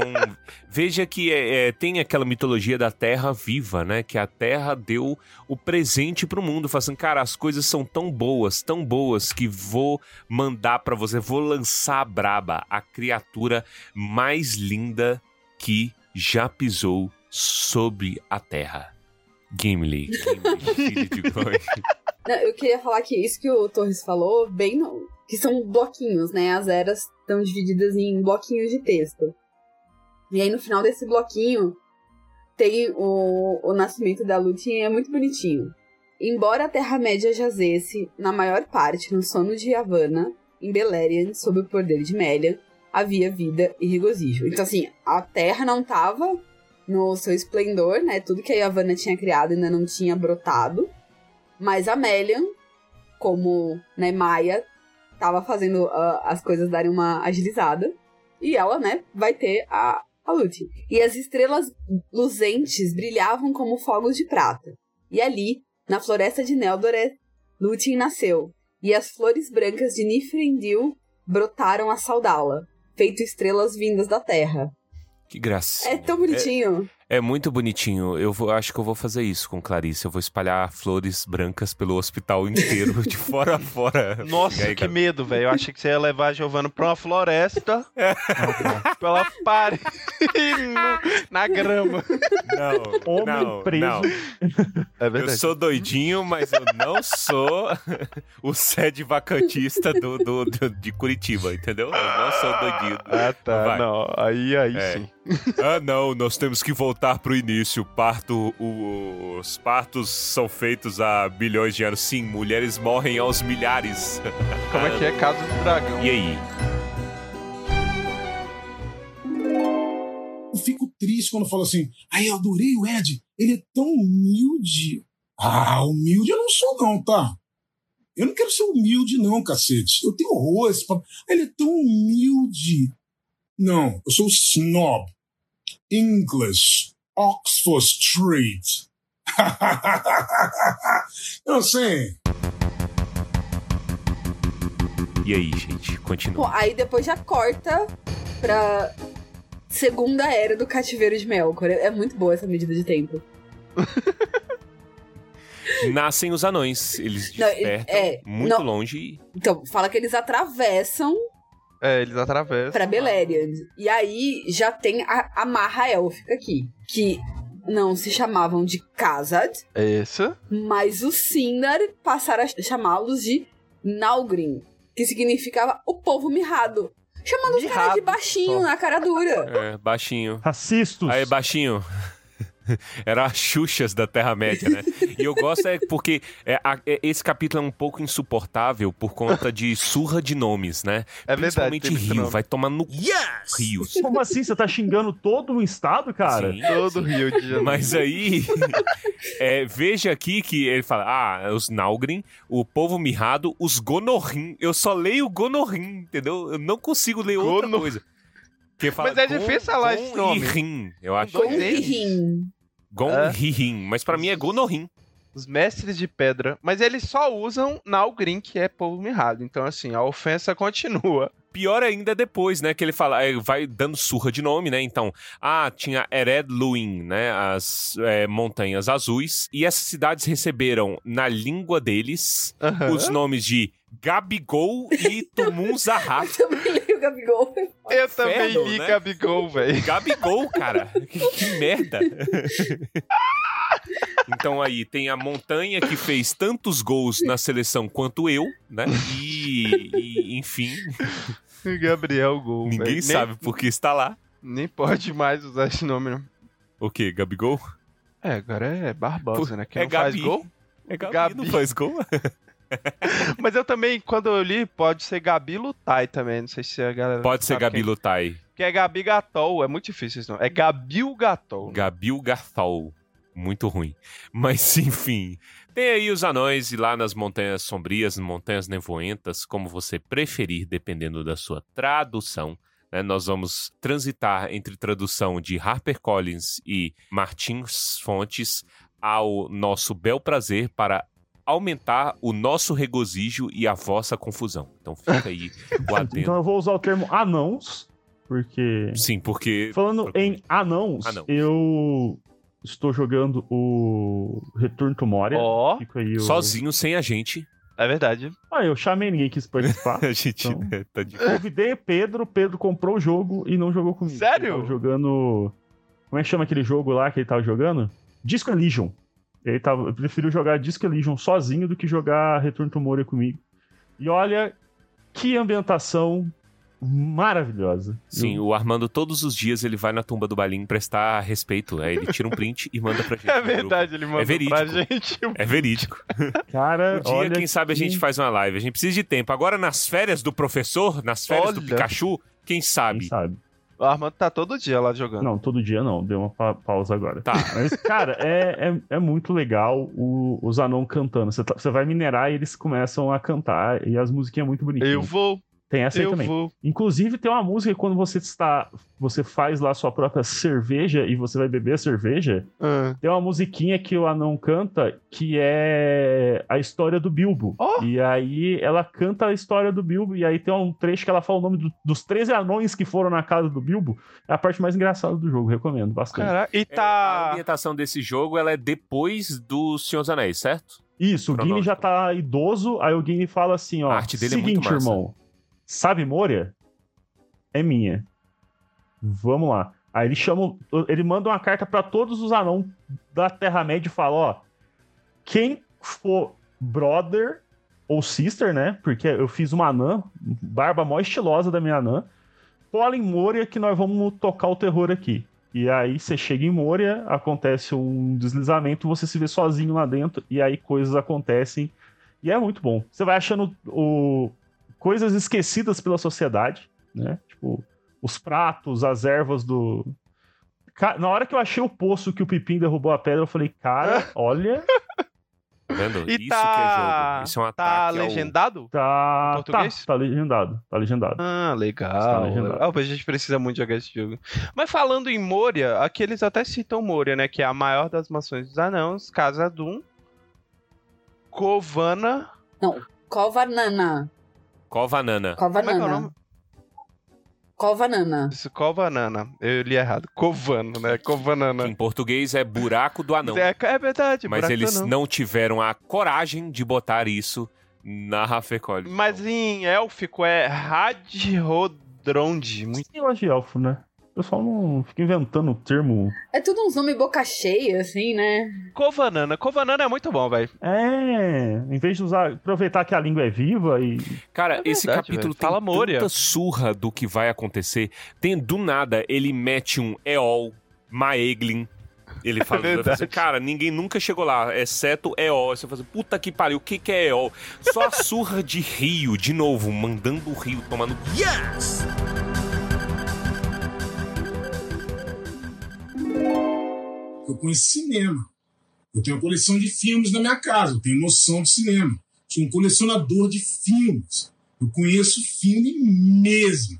veja que é, é, tem aquela mitologia da Terra viva, né? Que a Terra deu o presente pro mundo. Fala assim, cara, as coisas são tão boas, tão boas, que vou mandar pra você, vou lançar a Braba, a criatura mais linda que já pisou sobre a Terra. Gimli, Gimli, filho de Goy. Não, eu queria falar que isso que o Torres falou, bem no- que são bloquinhos, né? As eras estão divididas em bloquinhos de texto. E aí no final desse bloquinho tem o, o nascimento da Lúthien e é muito bonitinho. Embora a Terra-média jazesse, na maior parte, no sono de Yavanna, em Beleriand, sob o poder de Melian, havia vida e regozijo. Então, assim, a Terra não tava no seu esplendor, né? Tudo que a Yavanna tinha criado ainda não tinha brotado. Mas a Melian, como né, Maia, tava fazendo ah, as coisas darem uma agilizada. E ela, né, vai ter a, E as estrelas luzentes brilhavam como fogos de prata. E ali, na floresta de Neldoreth, Lúthien nasceu. E as flores brancas de Nifrendil brotaram a saudá-la, feito estrelas vindas da terra. Que gracinha. É tão bonitinho. É muito bonitinho. Eu vou- acho que eu vou fazer isso com Clarice. Eu vou espalhar flores brancas pelo hospital inteiro, de fora a fora. Nossa, aí, que cara? medo, velho. Eu achei que você ia levar a Giovanna pra uma floresta pra ela pare no- na grama. Não, Homem não, preso. não. É Eu sou doidinho, mas eu não sou o sede vacantista do, do- do- de Curitiba, entendeu? Eu não sou doidinho. Ah, tá. Vai. Não, aí, aí É. sim. Ah, não, nós temos que voltar pro início. Parto, o- os partos são feitos há bilhões de anos. Sim, mulheres morrem aos milhares. Como é que é Casa do Dragão? E aí? Eu fico triste quando falo assim, ai, eu adorei o Ed, ele é tão humilde. Ah, humilde eu não sou não, tá? Eu não quero ser humilde não, cacete. Eu tenho horror esse papo. Ele é tão humilde. Não, eu sou snob. English. Oxford Street. eu sei. E aí, gente? Continua. aí depois já corta pra segunda era do cativeiro de Melkor. É é muito boa essa medida de tempo. Nascem os anões. Eles Não, despertam é, muito não. longe. Então, fala que eles atravessam É, eles atravessam. pra Beleriand. E aí já tem a, a marra élfica aqui. Que não se chamavam de Khazad, Essa. mas os Sindar passaram a chamá-los de Nalgrim. Que significava o povo mirrado. Chamando os caras Mirrado, de baixinho, só. na cara dura. É, baixinho. Racistas. Aí, baixinho. Era as Xuxas da Terra-média, né? E eu gosto é porque é, a- é, esse capítulo é um pouco insuportável por conta de surra de nomes, né? É verdade. Principalmente tem muito Rio. Vai tomar no Rios. Como assim? Você tá xingando todo um estado, cara? Sim. Todo Rio de Janeiro. Mas aí, é, veja aqui que ele fala: ah, os Nalgrim, o povo mirrado, os Gonorrim. Eu só leio Gonorrim, entendeu? Eu não consigo ler outra Gono- coisa. Porque fala Mas é Gon- difícil falar Gon esse nome. E rim, eu acho. Com que é. E's. rim. Gon É. Mas pra mim é Gonorrim. Os mestres de pedra. Mas eles só usam Nalgrim, que é povo mirrado. Então, assim, a ofensa continua. Pior ainda é depois, né? Que ele fala, é, vai dando surra de nome, né? Então, ah, tinha Ered Luin, né? As é, montanhas azuis. E essas cidades receberam, na língua deles, os nomes de Gabigol e também leio o Gabigol. Eu também li né? Gabigol, velho. Gabigol, cara. Que, que merda. Então aí tem a montanha que fez tantos gols na seleção quanto eu, né? E, e, enfim, Gabriel Gol. ninguém. Nem- sabe por que está lá. Nem pode mais usar esse nome, não. O que, Gabigol? É, agora é Barbosa, né? Quem é não faz Gabi. gol. É Gabi, Gabi. não faz gol? Mas eu também, quando eu li, pode ser Gabi Lutai também. Não sei se a galera. Pode ser Gabi quem- Lutai. Que é Gabi Gatol. É muito difícil isso, não. É Gabil Gatol. Gabil Garthol. Muito ruim. Mas, enfim. Tem aí os anões e lá nas montanhas sombrias, montanhas nevoentas, como você preferir, dependendo da sua tradução. né? Nós vamos transitar entre tradução de HarperCollins e Martins Fontes ao nosso bel prazer para aumentar o nosso regozijo e a vossa confusão. Então fica aí o adendo. Então eu vou usar o termo anãos, porque. Sim, porque Falando em anãos, Anãos. eu estou jogando o Return to Moria. Ó, aí o... sozinho, sem a gente, é verdade. Ah, eu chamei, ninguém quis participar. a gente Então. né, tá de Convidei Pedro, Pedro comprou o jogo e não jogou comigo. Sério? Tava jogando. Como é que chama aquele jogo lá que ele tava jogando? Disco Elysium. Ele tava... ele preferiu jogar Disco Elysium sozinho do que jogar Return to Moria comigo. E olha que ambientação maravilhosa. Sim, Eu- o Armando todos os dias ele vai na tumba do Balim prestar respeito. Aí ele tira um print e manda pra gente. É verdade, ele mandou verídico. pra gente. É verídico. Cara, Um dia, olha quem sabe, a que- gente faz uma live. A gente precisa de tempo. Agora, nas férias do professor, nas férias do Olha. Pikachu, quem sabe? Quem sabe? O Armando tá todo dia lá jogando. Não, todo dia não, deu uma pa- pausa agora. Tá. Mas, cara, é, é, é muito legal o- os anão cantando. Você, tá- você vai minerar e eles começam a cantar e as musiquinhas muito bonitinhas. Eu vou, Tem essa aí eu também. vou. Inclusive, tem uma música que quando você está. Você faz lá sua própria cerveja e você vai beber a cerveja. Ah, Tem uma musiquinha que o anão canta que é a história do Bilbo. Ó. E aí ela canta a história do Bilbo. E aí tem um trecho que ela fala o nome do- dos 13 anões que foram na casa do Bilbo. É a parte mais engraçada do jogo, recomendo bastante. Caraca, e É, a tá. ambientação desse jogo ela é depois do Senhor dos Anéis, certo? Isso, o Guine já tá idoso, aí o Guine fala assim, ó. A arte dele é seguinte, muito massa." irmão. Sabe Moria? É minha. Vamos lá. Aí ele chama, ele manda uma carta pra todos os anãos da Terra-média e fala, ó, quem for brother ou sister, né? Porque eu fiz uma anã, barba mó estilosa da minha anã. Cola em Moria que nós vamos tocar o terror aqui. E aí você chega em Moria, acontece um deslizamento, você se vê sozinho lá dentro, e aí coisas acontecem. E é muito bom. Você vai achando o... coisas esquecidas pela sociedade, né? Tipo, os pratos, as ervas do. Na hora que eu achei o poço que o Pipim derrubou a pedra, eu falei, cara, olha, Tá vendo? E Isso tá- que é jogo. Isso é um Tá ataque ao- legendado? tá. Português? Tá, tá legendado. Tá legendado. Ah, legal. legendado. Ah, a gente precisa muito jogar esse jogo. Mas falando em Moria, aqui eles até citam Moria, né? Que é a maior das mansões dos anãos, Casa Doom, Covana. Covanana. Covanana. Como é que é o nome? Covanana. Covanana. Isso, Covanana. Eu li errado. Covano, né? Que Covanana. em português é buraco do anão. É, é verdade, Mas buraco eles do anão. não tiveram a coragem de botar isso na Rafecol. Mas em élfico é Radrodronde. Muito... Negócio de elfo, né? O pessoal não fica inventando o termo. É tudo uns nomes boca cheia, assim, né? Covanana. Covanana é muito bom, velho. É, em vez de usar, aproveitar que a língua é viva e. Cara, É esse verdade, capítulo velho. tem Fala Moria. tanta surra do que vai acontecer. Tem do nada, ele mete um Eol, Maeglin. Ele fala, É cara, ninguém nunca chegou lá, exceto Eol. Aí Você fala assim, puta que pariu, o que, que é Eol? Só a surra de Rio, de novo, mandando o Rio tomar no. Yes! Eu conheço cinema. Eu tenho uma coleção de filmes na minha casa. Eu tenho noção de cinema. Sou um colecionador de filmes. Eu conheço filme mesmo.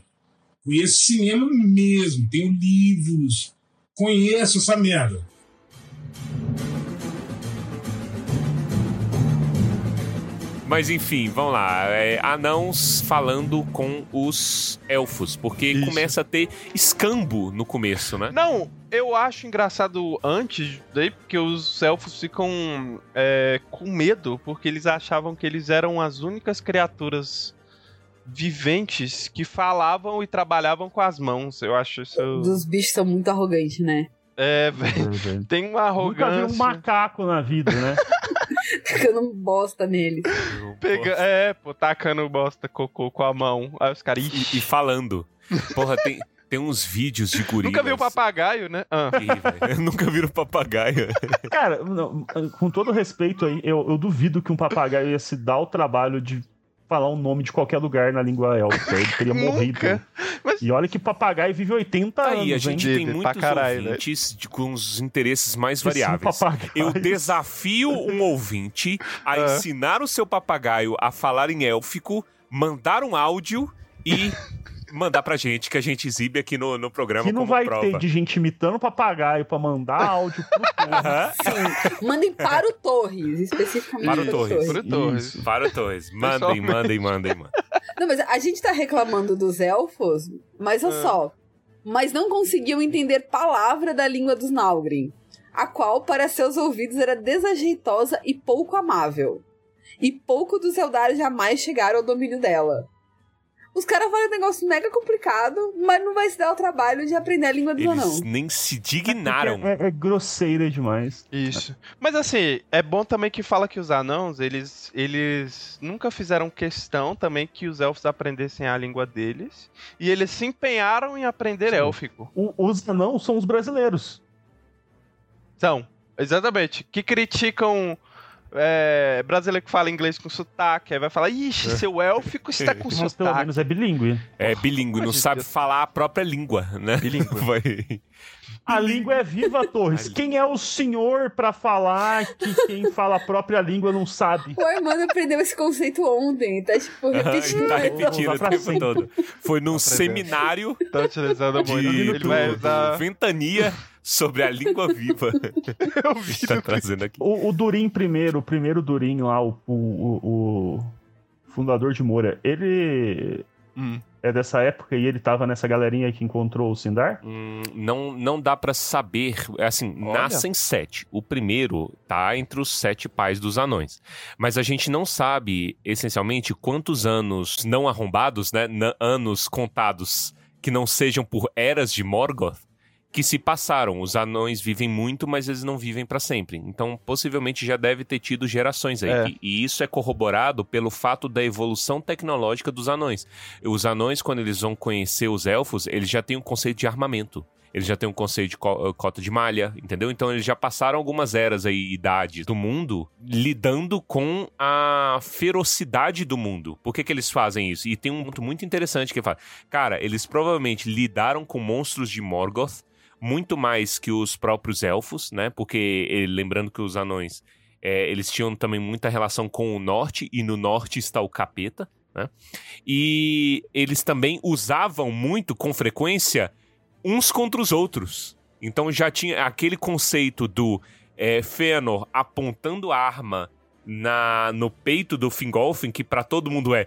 Conheço cinema mesmo. Tenho livros. Conheço essa merda. Mas enfim, vamos lá. É, anãos falando com os elfos, porque Isso. começa a ter escambo no começo, né? Não, eu acho engraçado antes daí, porque os elfos ficam é, com medo, porque eles achavam que eles eram as únicas criaturas viventes que falavam e trabalhavam com as mãos. Eu acho isso. Dos bichos são muito arrogantes, né? É, velho. Tem uma Nunca vi arrogância. um macaco na vida, né? Ficando bosta nele. Pega... É, pô, tacando bosta, cocô com a mão. Aí os caras. E, e falando. Porra, tem, Tem uns vídeos de gorilas. Nunca viu o papagaio, né? Ah. Ih, Nunca viram papagaio. Cara, não, com todo respeito aí, eu, eu duvido que um papagaio ia se dar o trabalho de falar um nome de qualquer lugar na língua élfica. Ele teria morrido. Mas- E olha que papagaio vive 80 anos, Aí a hein? gente Vive tem muitos caralho, né? ouvintes de- com os interesses mais são variáveis. Eu desafio um ouvinte a Ah. ensinar o seu papagaio a falar em élfico, mandar um áudio e mandar pra gente, que a gente exibe aqui no, no programa Que não como vai prova. ter de gente imitando papagaio pra mandar áudio pro. Aham. Sim. Mandem para o Torres, especificamente Para o para Torres. Pro Torres. Isso. Para o Torres. Mandem, mandem, mandem, mandem. Não, mas a gente tá reclamando dos elfos, mas olha Ah. só. Mas não conseguiu entender palavra da língua dos Naugrin, a qual, para seus ouvidos, era desajeitosa e pouco amável. E pouco dos Eldar jamais chegaram ao domínio dela. Os caras falam um negócio mega complicado, mas não vai se dar o trabalho de aprender a língua dos Eles anãos. nem se dignaram. É, é grosseira demais. Isso. Mas assim, é bom também que fala que os anãos, eles, eles nunca fizeram questão também que os elfos aprendessem a língua deles. E eles se empenharam em aprender Sim. élfico. O- os anãos são os brasileiros. São, exatamente. Que criticam é, brasileiro que fala inglês com sotaque. Aí vai falar, ixi, seu élfico está com Mas pelo menos é bilíngue. É bilíngue, não sabe Deus. falar a própria língua, né? Bilíngue. Vai. A língua é viva, Torres. Quem é o senhor pra falar que quem fala a própria língua não sabe? O Armando aprendeu esse conceito ontem, tá tipo repetindo. tá repetindo o tempo todo. Foi num seminário Tá utilizando de, muito. Ele do, vai do usar... Ventania sobre a língua viva. Eu vi tá trazendo aqui. O, o Durin primeiro, o primeiro Durin lá, o, o, o- fundador de Moura, ele Hum. é dessa época e ele tava nessa galerinha que encontrou o Sindar? Hum, não, não dá pra saber. é Assim, Olha. nascem sete. O primeiro tá entre os sete pais dos anões. Mas a gente não sabe, essencialmente, quantos anos não arrombados, né? anos contados que não sejam por eras de Morgoth, que se passaram. Os anões vivem muito, mas eles não vivem pra sempre. Então, possivelmente já deve ter tido gerações aí. É. E, e isso é corroborado pelo fato da evolução tecnológica dos anões. Os anões, quando eles vão conhecer os elfos, eles já têm um conceito de armamento. Eles já têm um conceito de co- cota de malha, entendeu? Então eles já passaram algumas eras aí, idades do mundo, lidando com a ferocidade do mundo. Por que, que eles fazem isso? E tem um ponto muito interessante que fala: cara, eles provavelmente lidaram com monstros de Morgoth muito mais que os próprios elfos, né? Porque eh, lembrando que os anões eh, eles tinham também muita relação com o norte, e no norte está o capeta, né? E eles também usavam muito, com frequência, uns contra os outros. Então já tinha aquele conceito do é, Fëanor apontando a arma na, no peito do Fingolfin, que pra todo mundo é.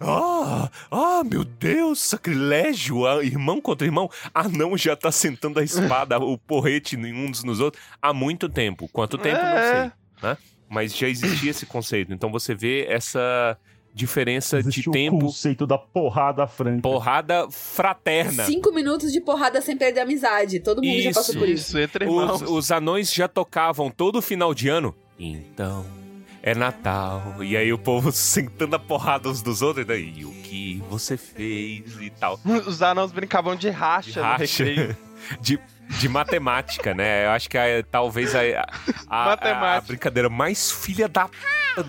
Ah, ah, meu Deus, sacrilégio! ah, irmão contra irmão. Ah, não, já tá sentando a espada, o porrete em uns nos outros há muito tempo. Quanto tempo, não É. sei. Né? Mas já existia esse conceito. Então você vê essa diferença Existe de o tempo. conceito da porrada franca. Porrada fraterna. Cinco minutos de porrada sem perder a amizade. Todo mundo já passou Isso, por isso. Isso, entre irmãos. Os, os anões já tocavam todo final de ano. Então, é Natal. E aí o povo sentando a porrada uns dos outros. E daí, o que você fez e tal. Os anãos brincavam de racha, De racha. De, de matemática, né? Eu acho que é, talvez a, a, a- Matemática. a brincadeira mais filha da p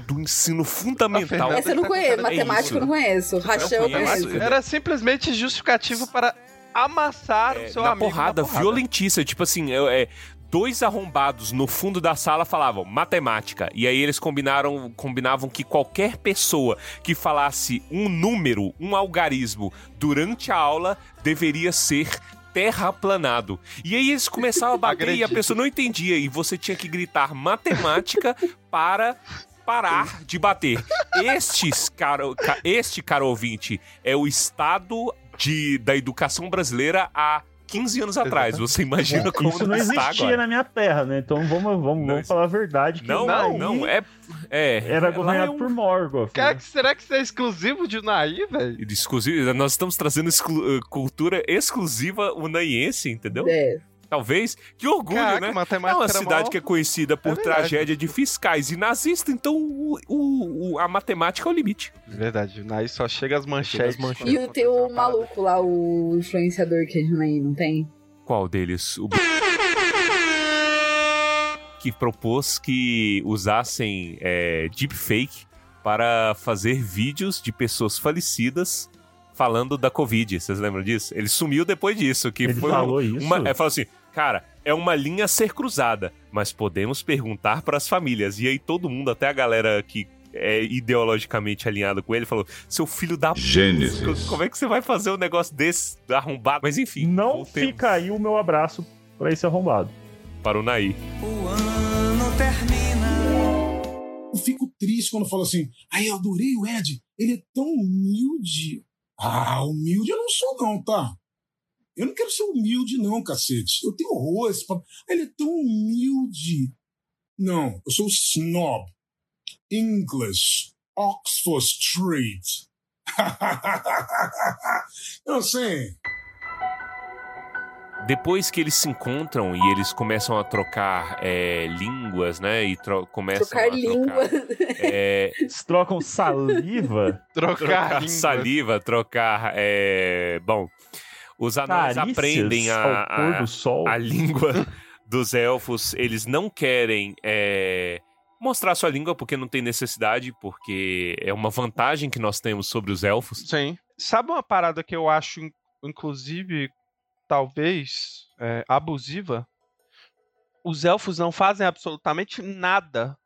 do ensino fundamental. Essa eu não conheço, É matemática eu não conheço. Rachão eu conheço. conheço. Era simplesmente justificativo para amassar É, o seu na amigo. porrada, violentíssima. Tipo assim, é, é, dois arrombados no fundo da sala falavam matemática. E aí eles combinaram, combinavam que qualquer pessoa que falasse um número, um algarismo durante a aula deveria ser terraplanado. E aí eles começavam a bater e a pessoa não entendia. E você tinha que gritar matemática para parar de bater. Estes, caro, ca- este, caro ouvinte, é o estado de, da educação brasileira há 15 anos atrás. Você imagina como Isso não está existia agora. na minha terra, né? Então vamos, vamos, vamos falar a verdade. Que Não, não, não. É, é, Era lá governado é um- por Morgoth. Cara, né? que- será que isso é exclusivo de Unaí, velho? Exclusivo, nós estamos trazendo exclu- eh, cultura exclusiva unaiense, entendeu? É. Talvez. Que orgulho, Caraca, né? É matemática uma era cidade que é conhecida por É tragédia de fiscais e nazista, então o, o- o- a matemática é o limite. Verdade, aí só chega as manchetes. manchetes. E o teu maluco lá, o influenciador que é de Junaí, não tem? Qual deles? O que propôs que usassem é, deepfake para fazer vídeos de pessoas falecidas falando da Covid. Vocês lembram disso? Ele sumiu depois disso. Que Ele foi falou isso? Uma, é, falou assim, cara, é uma linha a ser cruzada, mas podemos perguntar para as famílias. E aí todo mundo, até a galera que é ideologicamente alinhada com ele, falou: seu filho da p***, Gênesis. como é que você vai fazer um negócio desse arrombado? Mas enfim, Não voltemos fica aí o meu abraço pra esse arrombado. para o Naí. O ano termina. Eu fico triste quando falo assim, ai, eu adorei o Ed, ele é tão humilde. Ah, humilde eu não sou não, tá? Eu não quero ser humilde não, cacete. Eu tenho horror a esse papo. Ele é tão humilde. Não, eu sou snob. English. Oxford Street. eu sei. Depois que eles se encontram e eles começam a trocar é, línguas, né? E tro- começam Trocar a trocar. É, Eles trocam saliva. Trocar, trocar saliva, trocar. é, bom, os anões Carícias aprendem a, ao pôr a, do sol. a língua dos elfos. Eles não querem é, mostrar sua língua porque não tem necessidade, porque é uma vantagem que nós temos sobre os elfos. Sim. Sabe uma parada que eu acho, in- inclusive, talvez é, abusiva? Os elfos não fazem absolutamente nada.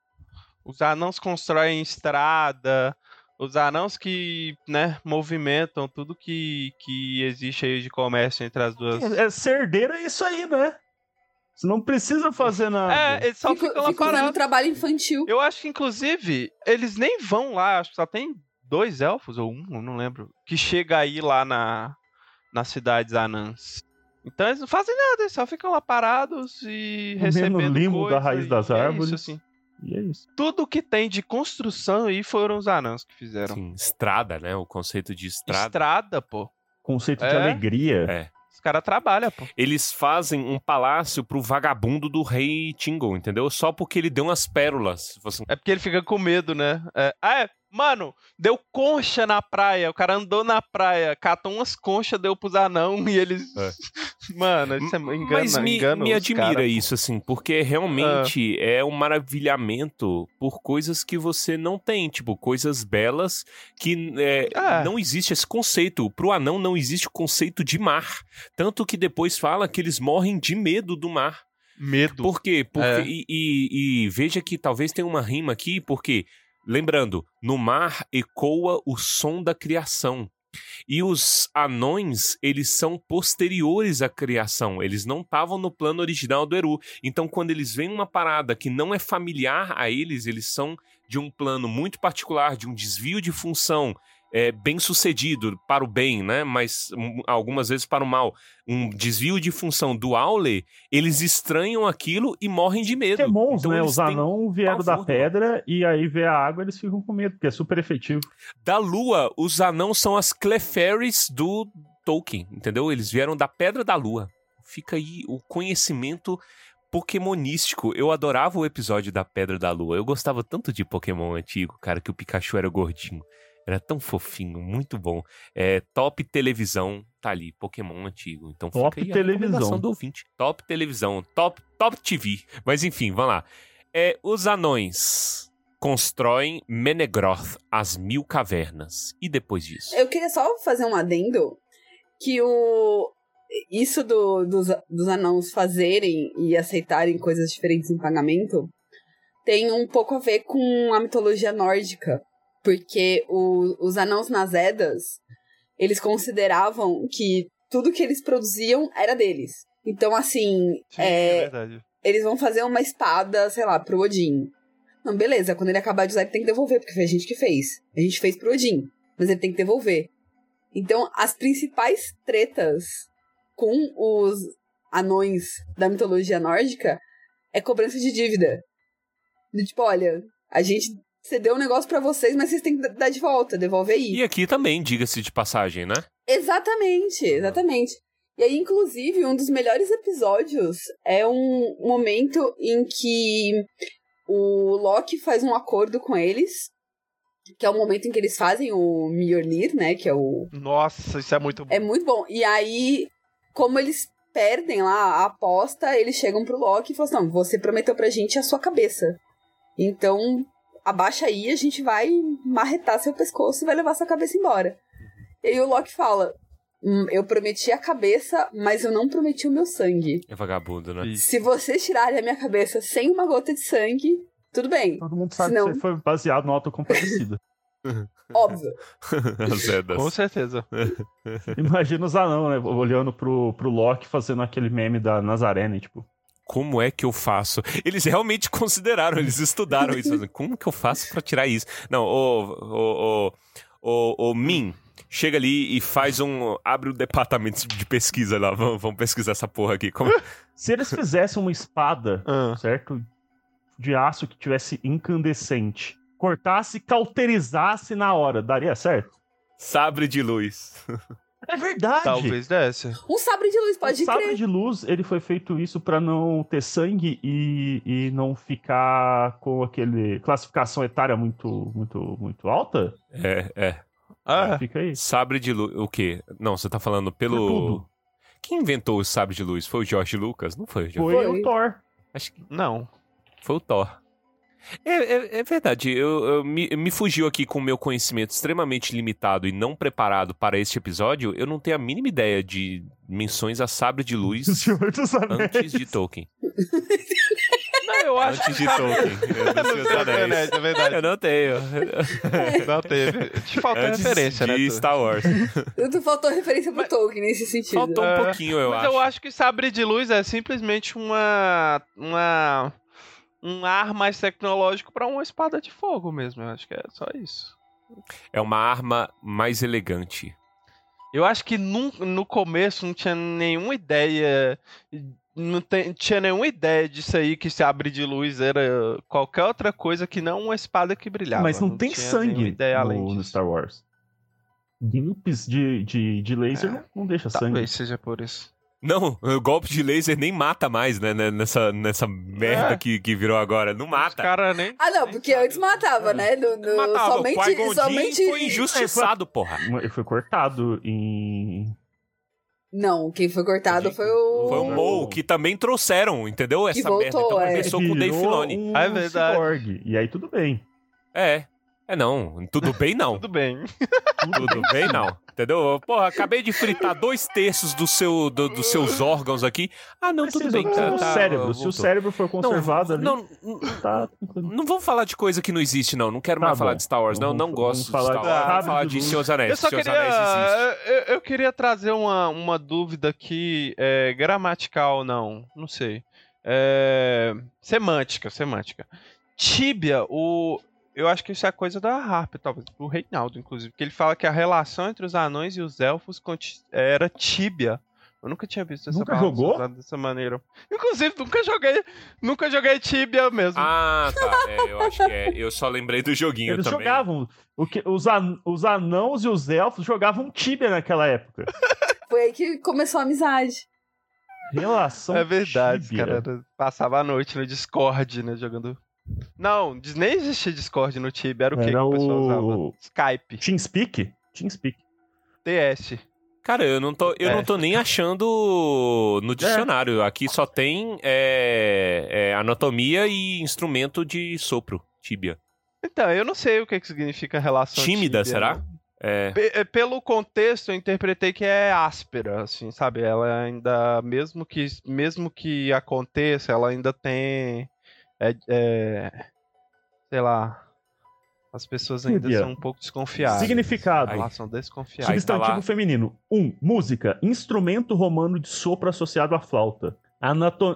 Os anãos constroem estrada. Os anãos que, né, movimentam tudo que, que existe aí de comércio entre as duas. É, é cerdeira é isso aí, né? Você não precisa fazer nada. É, eles só Fico, ficam lá fico usando parados. trabalho infantil. Eu acho que, inclusive, eles nem vão lá. Acho que só tem dois elfos, ou um, eu não lembro. Que chega aí lá na, nas cidades anãs. Então eles não fazem nada, eles só ficam lá parados e Comendo recebendo limbo coisa, da raiz das é árvores. Isso, assim. E é isso. Tudo que tem de construção aí foram os anãos que fizeram. Assim, estrada, né? O conceito de estrada. Estrada, pô. Conceito de É? alegria. É. Os caras trabalham, pô. Eles fazem um palácio pro vagabundo do rei Tingle, entendeu? Só porque ele deu umas pérolas. Assim, É porque ele fica com medo, né? É. Ah, é. Mano, deu concha na praia. O cara andou na praia, catou umas conchas, deu pros anão e eles. É. Mano, isso é engana, Mas me, engana me admira cara, isso, assim, porque realmente é um maravilhamento por coisas que você não tem, tipo, coisas belas que é, É. não existe esse conceito. Pro anão não existe o conceito de mar. Tanto que depois fala que eles morrem de medo do mar. Medo. Por quê? Porque, É. e, e- e veja que talvez tenha uma rima aqui, porque, lembrando, no mar ecoa o som da criação. E os anões, eles são posteriores à criação, eles não estavam no plano original do Eru. Então, quando eles veem uma parada que não é familiar a eles, eles são de um plano muito particular, de um desvio de função é, bem sucedido para o bem, né? Mas hum, algumas vezes para o mal. Um desvio de função do Aule, eles estranham aquilo e morrem de medo. Pokémons, Então, né? Os têm anão vieram da pedra e aí vê a água eles ficam com medo, porque é super efetivo. Da lua, os anãos são as Clefairies do Tolkien, entendeu? Eles vieram da Pedra da Lua. Fica aí o conhecimento pokémonístico. Eu adorava o episódio da Pedra da Lua. Eu gostava tanto de Pokémon antigo, cara, que o Pikachu era gordinho. Era tão fofinho, muito bom. É, top televisão, tá ali, Pokémon antigo. Então Top fica aí televisão. do ouvinte. Top televisão, top, top TV. Mas enfim, vamos lá. É, os anões constroem Menegroth, as mil cavernas. E depois disso? Eu queria só fazer um adendo que o isso do, dos, dos anãos fazerem e aceitarem coisas diferentes em pagamento tem um pouco a ver com a mitologia nórdica. Porque o- os anãos nas Edas, eles consideravam que tudo que eles produziam era deles. Então, assim, Sim, é é, verdade. eles vão fazer uma espada, sei lá, pro Odin. Não, beleza, quando ele acabar de usar, ele tem que devolver, porque foi a gente que fez. A gente fez pro Odin, mas ele tem que devolver. Então, as principais tretas com os anões da mitologia nórdica é cobrança de dívida. Do tipo, olha, a gente cedeu um negócio pra vocês, mas vocês têm que dar de volta, devolver aí. E aqui também, diga-se de passagem, né? Exatamente, exatamente. E aí, inclusive, um dos melhores episódios é um momento em que o Loki faz um acordo com eles, que é o momento em que eles fazem o Mjolnir, né? Que é o. Nossa, isso é muito bom. É muito bom. E aí, como eles perdem lá a aposta, eles chegam pro Loki e falam assim: não, você prometeu pra gente a sua cabeça. Então, abaixa aí, a gente vai marretar seu pescoço e vai levar sua cabeça embora. E aí o Loki fala: "Hum, eu prometi a cabeça, mas eu não prometi o meu sangue. É vagabundo, né? Isso. Se vocês tirarem a minha cabeça sem uma gota de sangue, tudo bem. Todo mundo sabe Senão- que você foi baseado no autocompadecida. Óbvio. Zedas. Com certeza. Imagina os anão, né? Olhando pro, pro Loki fazendo aquele meme da Nazaré, né? Tipo, Como é que eu faço? Eles realmente consideraram, eles estudaram isso. Como que eu faço pra tirar isso? Não, o, o, o, o, o Min chega ali e faz um. abre o departamento de pesquisa lá. Vamos, vamos pesquisar essa porra aqui. Como... se eles fizessem uma espada, Ah. certo? De aço que tivesse incandescente, cortasse e cauterizasse na hora, daria certo? Sabre de luz. É verdade! Talvez desse. Um sabre de luz, pode o sabre crer. de luz, ele foi feito isso pra não ter sangue e, e não ficar com aquele classificação etária muito muito muito alta. É, é. Ah, Fica aí. Sabre de luz. O quê? Não, você tá falando pelo. tudo. Quem inventou o sabre de luz? Foi o George Lucas? Não foi o George Foi, Foi. o Thor. Acho que não. foi o Thor. É, é- é verdade, eu, eu me, me fugiu aqui com o meu conhecimento extremamente limitado e não preparado para este episódio. Eu não tenho a mínima ideia de menções a sabre de luz Senhor dos Anéis. antes de Tolkien. Não, eu acho Antes que de Tolkien. É verdade. Eu não tenho. Não teve. Te faltou Antes referência, né? de tu? Star Wars. Tu faltou referência pro Tolkien nesse sentido. Faltou um É, pouquinho, eu Mas acho. eu acho que sabre de luz é simplesmente uma. uma. Um ar mais tecnológico pra uma espada de fogo mesmo. Eu acho que é só isso. É uma arma mais elegante. Eu acho que num- no começo não tinha nenhuma ideia. Não tem- tinha nenhuma ideia disso aí que se abre de luz era qualquer outra coisa que não uma espada que brilhava. Mas não, tem tinha nenhuma sangue ideia além no, no. Star Wars. Gimps de, de, de laser É, não, não deixa Talvez sangue. seja por isso. Não, o golpe de laser nem mata mais, né? né, Nessa, nessa merda É. que, que virou agora. Não Os mata. caras nem. Ah, não, nem porque antes matava, né? No, no- Matava. somente, o somente... foi injustiçado, porra. Ele foi cortado em. Não, quem foi cortado foi o... Foi o Mo, que também trouxeram, entendeu? Essa voltou, merda. Então é. começou com o Dave Filoni. Um Ah, é verdade. cyborg. E aí tudo bem. É. É não. Tudo bem, não. Tudo bem. Tudo bem, não. Entendeu? Porra, acabei de fritar dois terços do seu, do- dos seus órgãos aqui. Ah, não, tudo Precisa bem. Tá, tá, cérebro. Se o cérebro for conservado ali, não, não, tá não vamos falar de coisa que não existe, não. Não quero Tá mais falar bom. de Star Wars, não. Não vamos gosto de falar Star de Wars. Vamos falar de. Senhor dos Anéis. Eu só Senhor dos queria. Anéis existe. Eu, eu queria trazer uma, uma dúvida aqui, é, gramatical, não. Não sei. É, semântica, semântica. Tíbia, o. Eu acho que isso é coisa da Harp, talvez, do Reinaldo, inclusive. Que ele fala que a relação entre os anões e os elfos era tíbia. Eu nunca tinha visto essa Nunca jogou? usada dessa maneira. Inclusive, nunca joguei, nunca joguei tíbia mesmo. Ah, tá. É, eu acho que é. Eu só lembrei do joguinho Eles também. jogavam. O que, os, an- os anãos e os elfos jogavam Tibia naquela época. Foi aí que começou a amizade. Relação é verdade, Tibia. cara. Passava a noite no Discord, né, jogando. Não, nem existia Discord no Tibia, era o que que Era o pessoal usava? Skype, TeamSpeak? TeamSpeak. TS. Cara, eu não tô, eu É. não tô nem achando no dicionário. Aqui só tem é, é, anatomia e instrumento de sopro, tíbia. Então, eu não sei o que, que significa relação Tímida, tíbia, será? não. É, Pe- Pelo contexto, eu interpretei que é áspera, assim, sabe? Ela ainda, mesmo que, mesmo que aconteça, ela ainda tem, é, é, sei lá, as pessoas ainda são um pouco desconfiadas. Significado. Elas são desconfiadas. Tá Substantivo lá. feminino. 1. Um, música. Instrumento romano de sopro associado à flauta.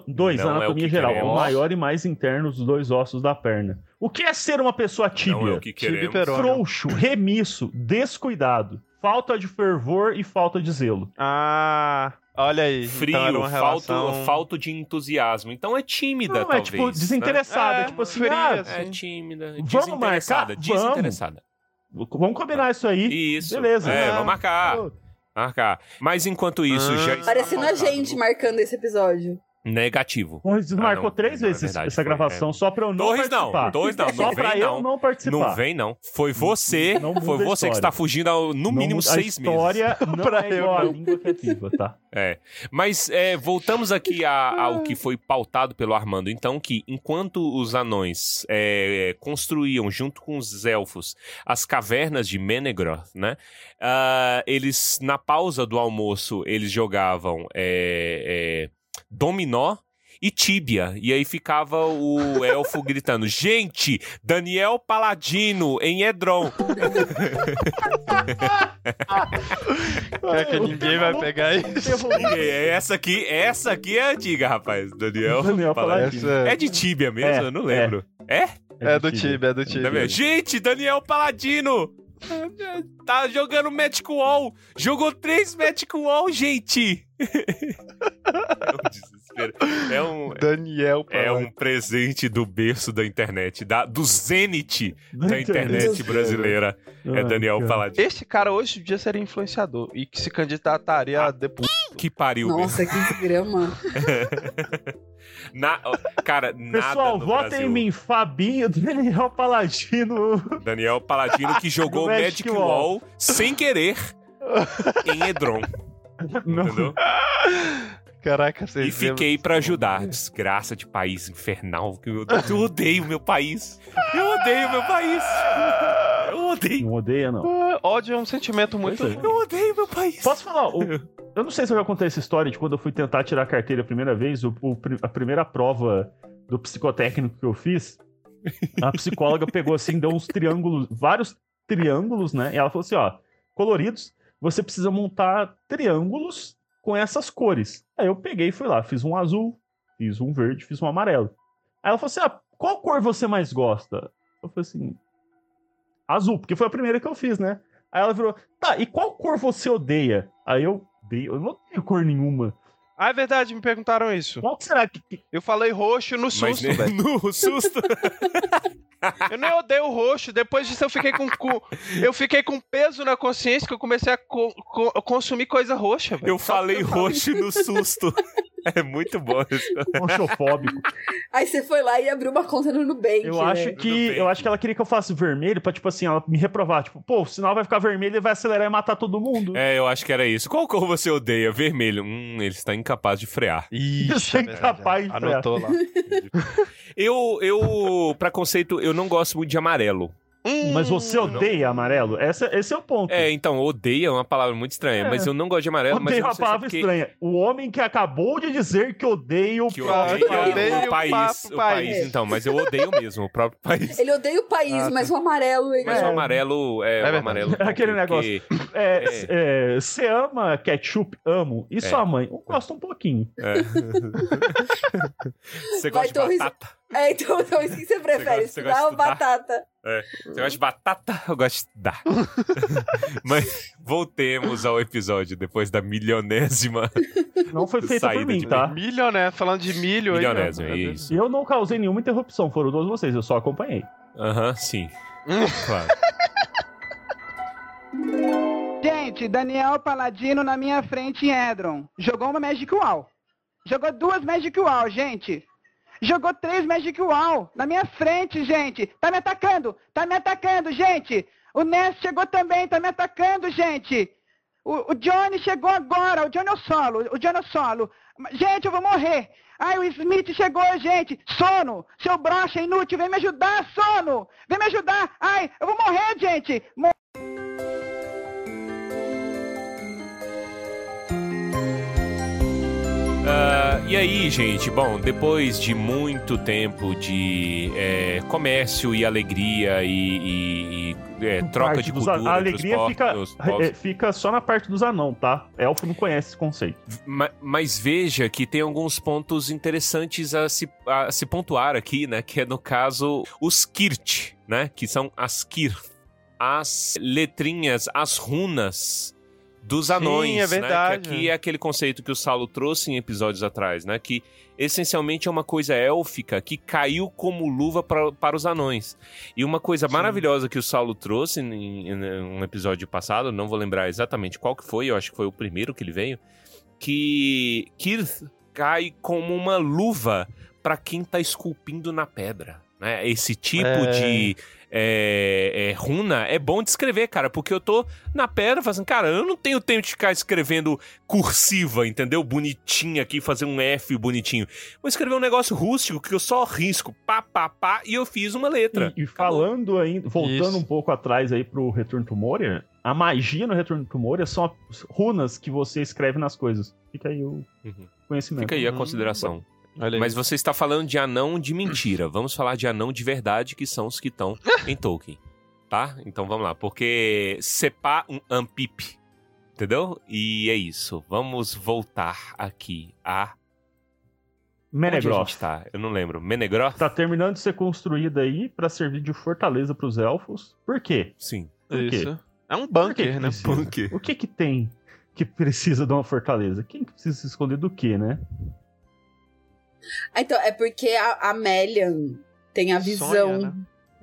2. Não é o anatomia geral. queremos. O maior e mais interno dos dois ossos da perna. O que é ser uma pessoa não é tíbia? o que Tíbia. Frouxo, remisso, descuidado. Falta de fervor e falta de zelo. Ah, olha aí. Frio, então era uma falto, relação... falto de entusiasmo. Então é tímida, Não, é talvez. tipo né? desinteressada. É, é tipo assim, fria, ah, assim. É tímida, Vamos desinteressada, marcar? Vamos. desinteressada. vamos combinar isso aí. Isso. Beleza. É, Ah. vamos marcar. Marcar. Mas enquanto isso, Ah. já está Parecendo a gente marcando esse episódio. Negativo. Torres Ah, marcou não, três é vezes verdade, essa foi, gravação só pra eu não Torres não, participar. Torres não, Só não pra vem eu não. não participar. Não vem, não. Foi você, Não foi a você que está fugindo há, no mínimo Não- seis a meses. história não Pra é eu igual a não. língua que é tá? É. Mas é, voltamos aqui a- ao que foi pautado pelo Armando. Então, que enquanto os anões é, construíam, junto com os elfos, as cavernas de Menegroth, né? ah, eles, na pausa do almoço, eles jogavam é, é, dominó e tíbia. E aí ficava o elfo gritando: Gente, Daniel Paladino em Edron. É que ninguém vai pegar isso. É, essa aqui, essa aqui é antiga, rapaz. Daniel, Daniel Paladino. Essa É de Tibia mesmo? É, eu não lembro. É? é do time, é do time. Tá vendo? Gente, Daniel Paladino! Tá jogando Magic Wall! Jogou três Magic Wall, gente! é um desespero. É um, Daniel, é um presente do berço da internet, da, do Zenith da Da internet internet. brasileira. É Daniel. Paladino. Esse cara hoje em dia seria influenciador e que se candidataria a deputado. Que pariu mesmo. Nossa, que desgrama. Na, cara, Pessoal, votem Brasil. em mim, Fabinho, Daniel Paladino. Daniel Paladino que jogou Magic, Magic Wall. Wall. sem querer em Edron, Não. entendeu? Caraca, vocês E fiquei pra ajudar. Desgraça de país infernal. que Eu, eu odeio meu país. Eu odeio meu país. Eu odeio. Não odeia, não. Ódio é um sentimento muito. É. Eu odeio meu país. Posso falar? o- eu não sei se eu já contei essa história de quando eu fui tentar tirar a carteira a primeira vez, o- o a primeira prova do psicotécnico que eu fiz, a psicóloga pegou assim, deu uns triângulos, vários triângulos, né? E ela falou assim: ó, coloridos, você precisa montar triângulos com essas cores. Aí eu peguei e fui lá, fiz um azul, fiz um verde, fiz um amarelo. Aí ela falou assim: ah, qual cor você mais gosta? Eu falei assim: azul, porque foi a primeira que eu fiz, né? Aí ela virou, tá, e qual cor você odeia? Aí eu odeio, eu não odeio cor nenhuma. Ah, é verdade, me perguntaram isso. Qual que será que. Eu falei roxo no Mas susto, né, velho. no susto. Eu nem odeio o roxo. Depois disso eu fiquei com, com- eu fiquei com peso na consciência que eu comecei a co- co- consumir coisa roxa, velho. Eu Só falei eu falei. roxo no susto. É muito bom isso. Roxofóbico. Aí você foi lá e abriu uma conta no Nubank. Eu né? acho que. Nubank. Eu acho que ela queria que eu faça vermelho pra, tipo assim, ela me reprovar. Tipo, pô, o sinal vai ficar vermelho e vai acelerar e matar todo mundo. É, eu acho que era isso. Qual cor você odeia? Vermelho. Hum, ele está incapaz de frear. Ixi, é é verdade, incapaz de frear. Anotou lá. Eu, eu, pra conceito, eu não gosto muito de amarelo. Mas você odeia amarelo? Essa, esse é o ponto. É, então, odeia é uma palavra muito estranha, É. mas eu não gosto de amarelo, mas eu Odeio não a sei se é palavra porque- estranha. O homem que acabou de dizer que odeia o Que Ah, odeia, eu odeio o o país, papo o país, então, mas eu odeio mesmo o próprio país. Ele odeia o país, Ah, tá. mas o amarelo. Ele... Mas o É. amarelo é, o amarelo. É aquele porque- É, Você ama ketchup? Amo. E É. sua mãe? Eu gosto um pouquinho. é. Você Vai, gosta de Torres. batata? É, então, então isso que você prefere, gosta- você estudar gosta ou estudar? batata? Você gosta de batata? Eu gosto de dar. Mas voltemos ao episódio depois da milionésima. Não foi feita por mim, de tá? Milioné, falando de milho aí. Milionésima, isso. E eu não causei nenhuma interrupção, foram todos vocês, eu só acompanhei. Aham, sim. Claro. Gente, Daniel Paladino na minha frente em Edron. Jogou uma Magic Wall. Jogou duas Magic Wall, gente. Jogou três Magic Wall. Na minha frente, gente. Tá me atacando. Tá me atacando, gente. O Ness chegou também. Tá me atacando, gente. O, o Johnny chegou agora. O Johnny é o solo. O Johnny é o solo. Gente, eu vou morrer. Ai, o Smith chegou, gente. Sono. Seu brocha inútil. Vem me ajudar, sono. Vem me ajudar. Ai, eu vou morrer, gente. Mo- e aí, gente, bom, depois de muito tempo de é, comércio e alegria e, e- e, é, troca de dos- cultura A alegria fica, é, fica só na parte dos anão, tá? Elfo não conhece esse conceito. Ma- Mas veja que tem alguns pontos interessantes a se, a se pontuar aqui, né? Que é, no caso, os Kirt, né? Que são as Kir. As letrinhas, as runas dos anões, é né? verdade. Que aqui é aquele conceito que o Saulo trouxe em episódios atrás, né? Que essencialmente é uma coisa élfica que caiu como luva pra, para os anões. E uma coisa maravilhosa que o Saulo trouxe em, em um episódio passado, não vou lembrar exatamente qual que foi, eu acho que foi o primeiro que ele veio, que Kirth cai como uma luva para quem tá esculpindo na pedra. Né? Esse tipo É. de é, é, runa é bom de escrever, cara, porque eu tô na pedra fazendo, cara, eu não tenho tempo de ficar escrevendo cursiva, entendeu? Bonitinha aqui, fazer um F bonitinho. Vou escrever um negócio rústico que eu só risco, pá, pá, pá, e eu fiz uma letra. E, e falando ainda, voltando Isso. um pouco atrás aí pro Return to Moria, a magia no Return to Moria são as runas que você escreve nas coisas. Fica aí o Uhum. conhecimento. Fica aí a Hum, consideração. Mas você está falando de anão de mentira. Vamos falar de anão de verdade, que são os que estão em Tolkien. Tá? Então vamos lá. Porque sepa um ampip. Entendeu? E é isso. Vamos voltar aqui a. Menegroth. gente tá? Eu não lembro. Menegroth? Tá terminando de ser construída aí pra servir de fortaleza pros elfos. Por quê? Sim. Por quê? Isso. É um Por que bunker, né? Bunker. O que que tem que precisa de uma fortaleza? Quem que precisa se esconder do quê, né? Ah, Então, é porque a, a Melian tem a visão Sonha, né?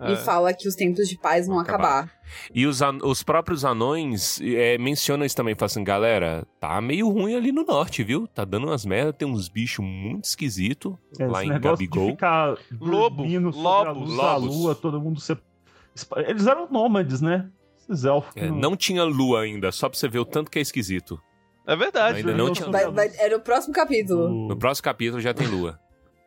e É. fala que os tempos de paz vão Vão acabar. acabar. E os, an- os próprios anões é, mencionam isso também. Falam assim, galera, tá meio ruim ali no norte, viu? Tá dando umas merdas, tem uns bichos muito esquisitos lá Esse em negócio de Gabigol. ficar Lobo, a lobos, lua, todo mundo se... Eles eram nômades, né? Esses elfos. É, não tinha lua ainda, só pra você ver o tanto que é esquisito. É verdade. Ainda né? não tinha Vai, vai- é no próximo capítulo. O- No próximo capítulo já tem lua.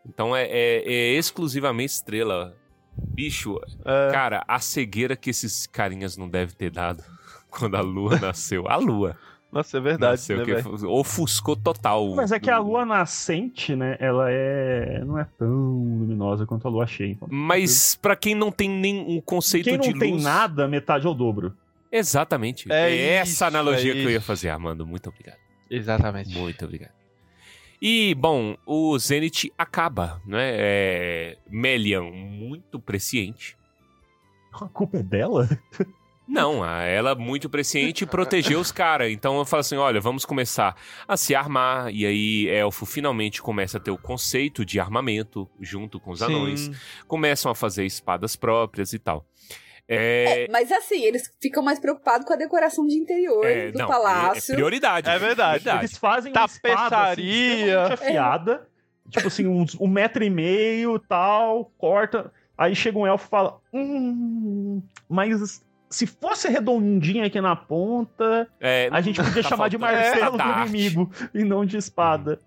Então é, é- é exclusivamente estrela. Bicho, É. cara, a cegueira que esses carinhas não devem ter dado quando a lua nasceu. A lua. Nossa, é verdade. nasceu, né, que ofuscou total. Mas é que a lua nascente, né? Ela é. não é tão luminosa quanto a lua cheia. Então, Mas pra quem não tem nem um conceito quem de não tem luz- nada, metade é o dobro. Exatamente. É É, essa isso, analogia é que eu ia fazer, Armando. Muito obrigado. Exatamente. Muito obrigado. E, bom, o Zenith acaba, né? É... Melian, muito presciente. A culpa é dela? Não, ela muito presciente protegeu os caras. Então eu falo assim: olha, vamos começar a se armar. E aí, Elfo finalmente começa a ter o conceito de armamento junto com os anões. Sim. Começam a fazer espadas próprias e tal. É, É, mas assim, eles ficam mais preocupados com a decoração de interior é, do não, palácio. É prioridade. É verdade. Eles fazem uma espada assim, Tapeçaria. extremamente afiada. Tipo assim, uns, um metro e meio tal, corta. Aí chega um elfo e fala: Hum, mas se fosse redondinha aqui na ponta, É, a gente podia tá chamar de faltando martelo essa do inimigo e não de espada.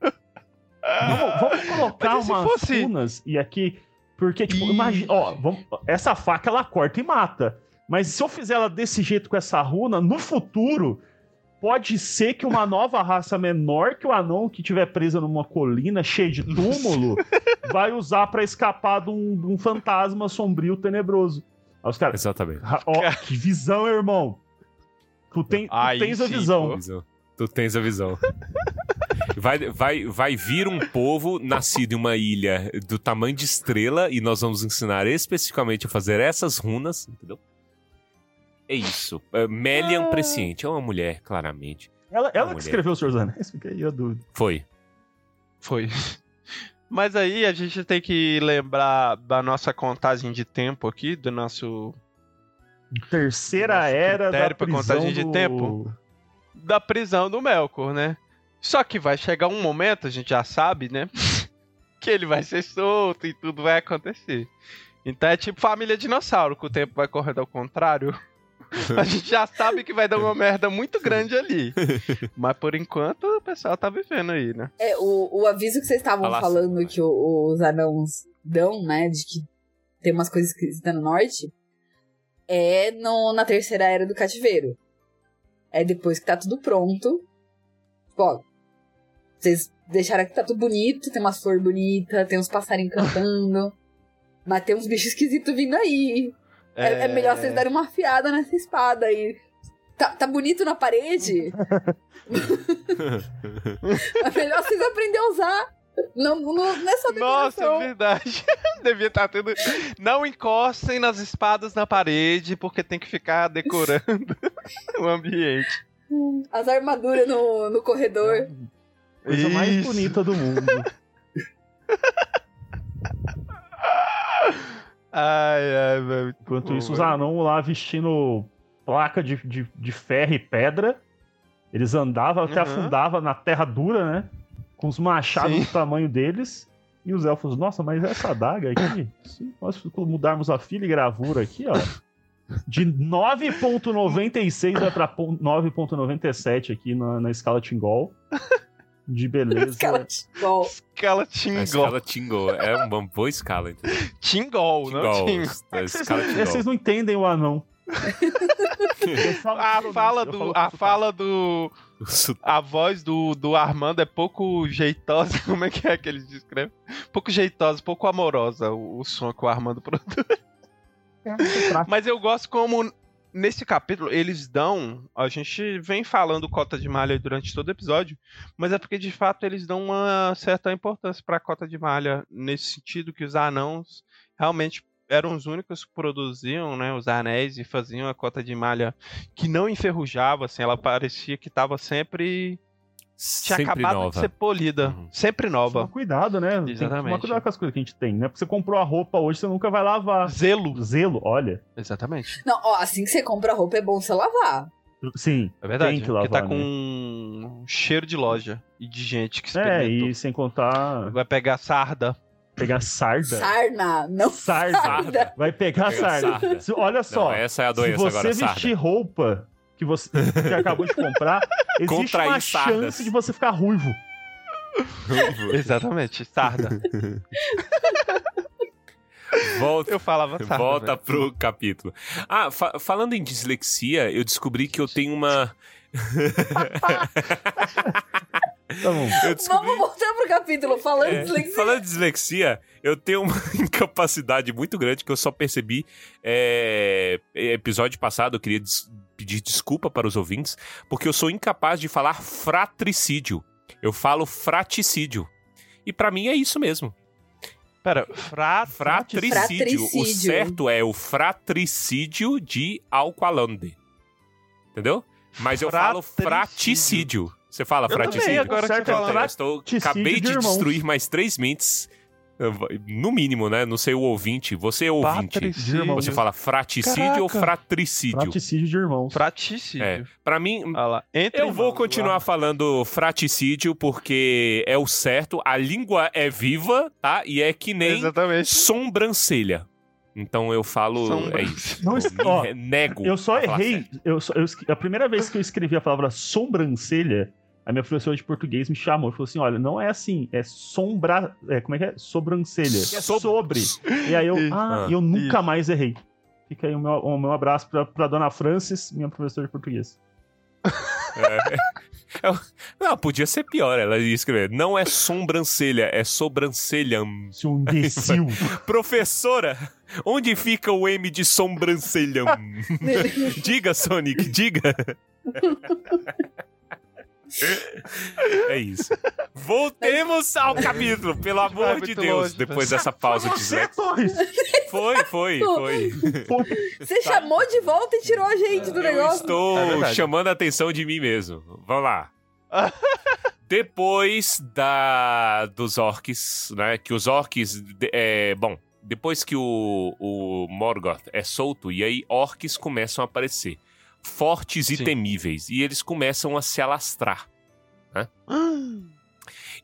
Vamos, vamos colocar umas fosse- runas e aqui. Porque, tipo, Ih. imagina. Ó, vamos- essa faca ela corta e mata. Mas se eu fizer ela desse jeito com essa runa, no futuro, pode ser que uma nova raça menor que o anão que tiver presa numa colina cheia de túmulo vai usar pra escapar de um, de um fantasma sombrio tenebroso. Aí os caras. Exatamente. "Ah, Ó, que visão, irmão. Tu, tem, tu Aí tens a sim, visão. pô. Visão. Tu tens a visão. Vai, vai, vai vir um povo nascido em uma ilha do tamanho de estrela e nós vamos ensinar especificamente a fazer essas runas, entendeu? É isso. É, Melian Ah. Presciente. É uma mulher, claramente. Ela, ela mulher. que escreveu os Senhor dos Anéis, fica aí a dúvida. Foi. Foi. Mas aí a gente tem que lembrar da nossa contagem de tempo aqui, do nosso. Terceira Nossa, era da prisão contagem de do... tempo? da prisão do Melkor, né? Só que vai chegar um momento, a gente já sabe, né? que ele vai ser solto e tudo vai acontecer. Então é tipo família dinossauro, que o tempo vai correndo ao contrário. A gente já sabe que vai dar uma merda muito grande ali. Mas por enquanto o pessoal tá vivendo aí, né? É, o, o aviso que vocês estavam falando que o- os anãos dão, né? De que tem umas coisas esquisitas no norte. É no, na terceira era do cativeiro. É depois que tá tudo pronto. Tipo, ó. Vocês deixaram que tá tudo bonito, tem umas flores bonitas, tem uns passarinhos cantando. mas tem uns bichos esquisitos vindo aí. É, é melhor vocês darem uma afiada nessa espada aí. Tá, tá bonito na parede? é melhor vocês aprenderem a usar. Não, não, não é só Nossa, é verdade. Devia estar tendo. Não encostem nas espadas na parede, porque tem que ficar decorando o ambiente. As armaduras no, no corredor. Coisa mais Isso. bonita do mundo. Ai, ai, velho. Enquanto isso, os anãos lá vestindo placa de, de, de ferro e pedra. Eles andavam até Uhum. afundava na terra dura, né? Com os machados Sim. do tamanho deles. E os elfos, nossa, mas essa adaga aqui, se nós mudarmos a filigravura aqui, ó. De 9.96 vai pra pon- 9.97 aqui na, na escala Tingol. De beleza. Escala igual. Escala Tingol. escala Tingle é uma boa escala, entendeu? Tingol, não Tingle. Tingol. Vocês, escala não- Tingle. vocês não entendem o anão. A fala do. A fala do. A voz do, do Armando é pouco jeitosa. Como é que é que eles descrevem? Pouco jeitosa, pouco amorosa o, o som que o Armando produz. Mas eu gosto como nesse capítulo eles dão. A gente vem falando cota de malha durante todo o episódio, mas é porque de fato eles dão uma certa importância para a cota de malha nesse sentido que os anãos realmente eram os únicos que produziam, né, os anéis e faziam a cota de malha que não enferrujava, assim, ela parecia que estava sempre tinha Sempre acabado nova. de ser polida, Uhum. sempre Toma nova. cuidado, né? Tem que tomar Exatamente. cuidado com as coisas que a gente tem, né? Porque você comprou a roupa hoje, você nunca vai lavar. Zelo. Zelo, olha. Exatamente. Não, ó, assim que você compra roupa é bom você lavar. Sim, É verdade. tem que porque lavar, tá com né? um cheiro de loja e de gente que É, experimentou. e sem contar Vai pegar sarda. pegar sarda. Sarna, não Sarda. sarda. Vai pegar Pegar sarda. sarda. Se- Olha só, Não, essa é a se doença você agora, vestir sarda. roupa que você que acabou de comprar, existe uma sardas. chance de você ficar ruivo. Exatamente, sarda. Volta, Eu falava sarda. volta velho. pro capítulo. Ah, fa- falando em dislexia, eu descobri que eu tenho uma. Tá bom. Eu descobri... Vamos voltar pro capítulo falando É, dislexia. falando dislexia, eu tenho uma incapacidade muito grande que eu só percebi é, episódio passado. Eu queria des- pedir desculpa para os ouvintes, porque eu sou incapaz de falar fratricídio. Eu falo fraticídio. E pra mim é isso mesmo. Pera, fra... Fratricídio. O certo é o fratricídio de Alqualande. Entendeu? Mas eu falo Fratricídio. fraticídio. Você fala Eu também, fraticídio? agora que certo você fala. Então, eu estou, fraticídio acabei de de, destruir mais três mentes. No mínimo, né? Não sei o ouvinte. Você é ouvinte. Patricídio. Você fala fraticídio Caraca. ou fratricídio? Fraticídio de irmãos. Fraticídio. É. Pra mim, eu vou continuar lá. falando fraticídio porque é o certo. A língua é viva, tá? E é que nem Exatamente. sobrancelha. Então eu falo. Sombra- É isso. Não eu nego. Eu só errei. Eu só- eu a primeira vez que eu escrevi a palavra sobrancelha, a minha professora de português me chamou e falou assim: olha, não é assim, é sombra. É, como é que é? Sobrancelha. É É sob- sobre. E aí eu. Ah, Ah, eu nunca isso. mais errei. Fica aí o meu, o meu abraço pra, pra dona Francis, minha professora de português. É. Eu- Não, podia ser pior. Ela ia escrever. Não é sobrancelha, é sobrancelha. Seu imbecil. Professora, onde fica o M de sobrancelha? diga, Sonic, diga. É isso. Voltemos ao capítulo, pelo amor de Deus. longe, depois dessa pausa de Torres! Foi, foi, foi. Você chamou de volta e tirou a gente do Eu negócio. estou É chamando a atenção de mim mesmo. Vamos lá. Depois da dos orcs, né? Que os orcs. É, bom, depois que o, o Morgoth é solto, e aí orcs começam a aparecer. Fortes e Sim. temíveis. E eles começam a se alastrar. Né?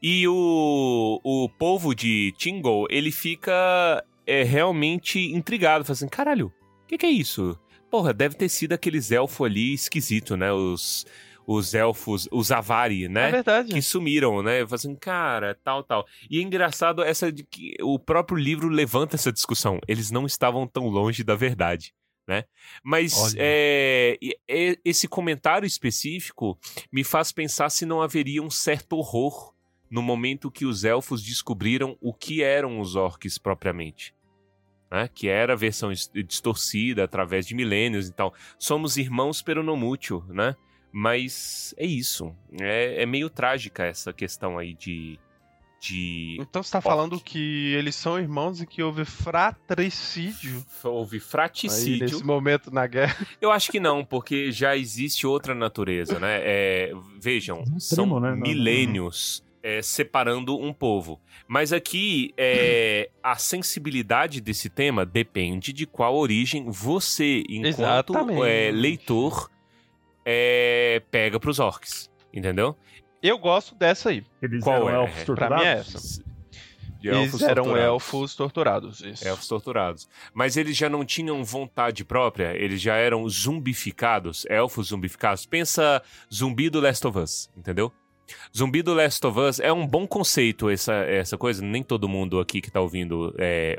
E o, o povo de Tingle, ele fica é, realmente intrigado. Fala assim, caralho, o que, que é isso? Porra, deve ter sido aqueles elfos ali esquisito, né? Os, os elfos, os Avari, É né? verdade. que sumiram, né? Fala assim, cara, tal, tal. E é engraçado essa de que o próprio livro levanta essa discussão. Eles não estavam tão longe da verdade, né? Mas é, e- esse comentário específico me faz pensar se não haveria um certo horror no momento que os elfos descobriram o que eram os orcs propriamente. Né? Que era a versão distorcida através de milênios e tal. Somos irmãos peronomútil, né? Mas é isso. É, é meio trágica essa questão aí de, de. Então você tá falando que eles são irmãos e que houve fratricídio Houve aí fraticídio. nesse momento na guerra. Eu acho que não, porque já existe outra natureza, né? É, vejam, Um são primo, né? Milênios é, separando um povo. Mas aqui, é, a sensibilidade desse tema depende de qual origem você, enquanto é, leitor, é, pega pros orcs. Entendeu? Eu gosto dessa aí. Eles Qual eram é? elfos Pra mim torturados? é essa. De Eles eram torturados. elfos torturados. Isso. Elfos torturados. Mas eles já não tinham vontade própria, eles já eram zumbificados, elfos zumbificados. Pensa zumbi do Last of Us, entendeu? Zumbi do Last of Us é um bom conceito, essa, essa coisa. Nem todo mundo aqui que tá ouvindo é,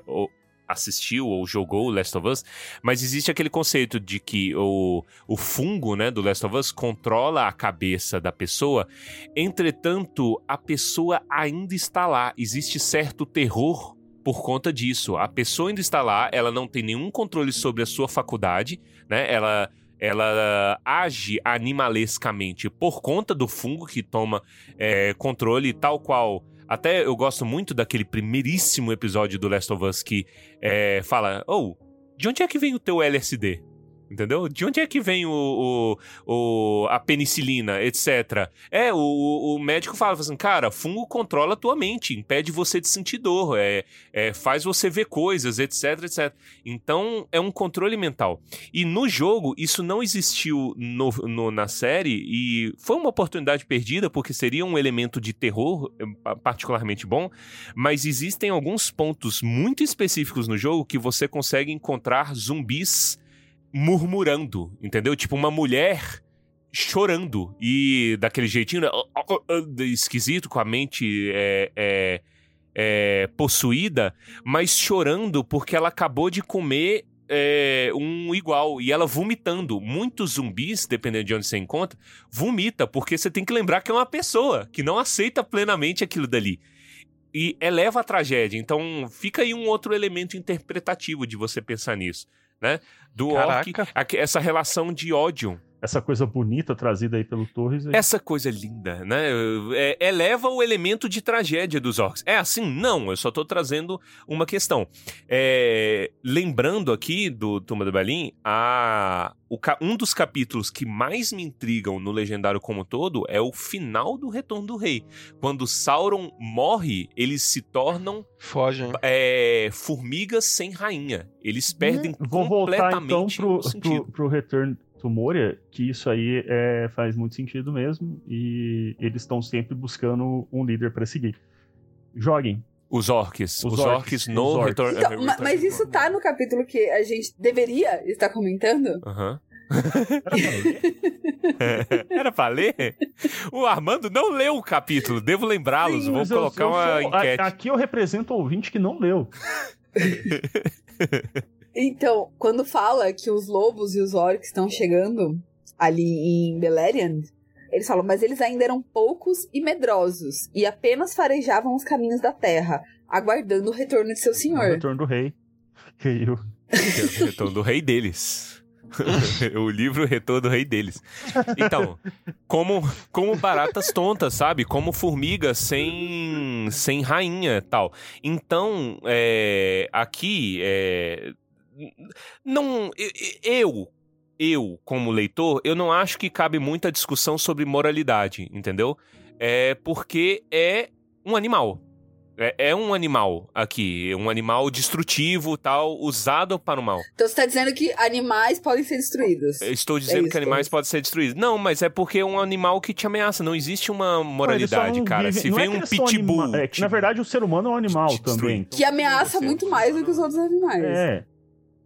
assistiu ou jogou Last of Us, mas existe aquele conceito de que o, o fungo né, do Last of Us controla a cabeça da pessoa, entretanto, a pessoa ainda está lá. Existe certo terror por conta disso. A pessoa ainda está lá, ela não tem nenhum controle sobre a sua faculdade, né? Ela ela age animalescamente por conta do fungo que toma é, controle, tal qual. Até eu gosto muito daquele primeiríssimo episódio do Last of Us que é, fala: Oh, de onde é que vem o teu LSD? Entendeu? De onde é que vem o, o, o- a penicilina, etc. É, o, o- médico fala assim, cara, fungo controla a tua mente, impede você de sentir dor, é, é, faz você ver coisas, etc, etc. Então, é um controle mental. E no jogo, isso não existiu no- no- na série e foi uma oportunidade perdida, porque seria um elemento de terror eh, particularmente bom, mas existem alguns pontos muito específicos no jogo que você consegue encontrar zumbis murmurando, entendeu? Tipo uma mulher chorando e daquele jeitinho né, esquisito, com a mente é, é, é, possuída, mas chorando porque ela acabou de comer é, um igual e ela vomitando. Muitos zumbis, dependendo de onde você encontra, vomita porque você tem que lembrar que é uma pessoa que não aceita plenamente aquilo dali. E eleva a tragédia. Então fica aí um outro elemento interpretativo de você pensar nisso, né? Do orc, Caraca. aque- essa relação de ódio Essa coisa bonita trazida aí pelo Torres. aí. essa coisa linda, né? É, eleva o elemento de tragédia dos orcs. É assim? Não, eu só tô trazendo uma questão. É, lembrando aqui do Turma do Berlim, a, o um dos capítulos que mais me intrigam no Legendário como um todo é o final do Retorno do Rei. Quando Sauron morre, eles se tornam Fogem. é, formigas sem rainha. Eles perdem Hum, Vou voltar então completamente pro, pro, pro Return Moria, que isso aí é, faz muito sentido mesmo, e eles estão sempre buscando um líder pra seguir. Joguem. Os orcs. Os, Os orcs, orcs, no os orcs. Retorno... Então, mas to isso tá no capítulo que a gente deveria estar comentando? Aham. Era pra ler? O Armando não leu o capítulo, devo lembrá-los. Vou mas eu- colocar eu uma enquete. Aqui eu represento o ouvinte que não leu. Então, quando fala que os lobos e os orcs estão chegando ali em Beleriand, eles falam, mas eles ainda eram poucos e medrosos, e apenas farejavam os caminhos da terra, aguardando o retorno de seu O senhor. Retorno do Rei. Que eu- Que é o retorno do rei deles. o livro Retorno do Rei deles. Então, como, como baratas tontas, sabe? Como formigas sem, sem rainha tal. Então, é, aqui, é, não, eu, eu, como leitor, eu não acho que cabe muita discussão sobre moralidade, entendeu? É porque é um animal. É, é um animal aqui, um animal destrutivo, tal, usado para o mal. Então você tá dizendo que animais podem ser destruídos. Eu Estou dizendo isso, que animais é podem ser destruídos. Não, mas é porque é um animal que te ameaça. Não existe uma moralidade, não cara. vivem- Se não é vem que um pitbull. anima- É na verdade, o ser humano é um animal também. Que ameaça muito mais do que os outros animais. É.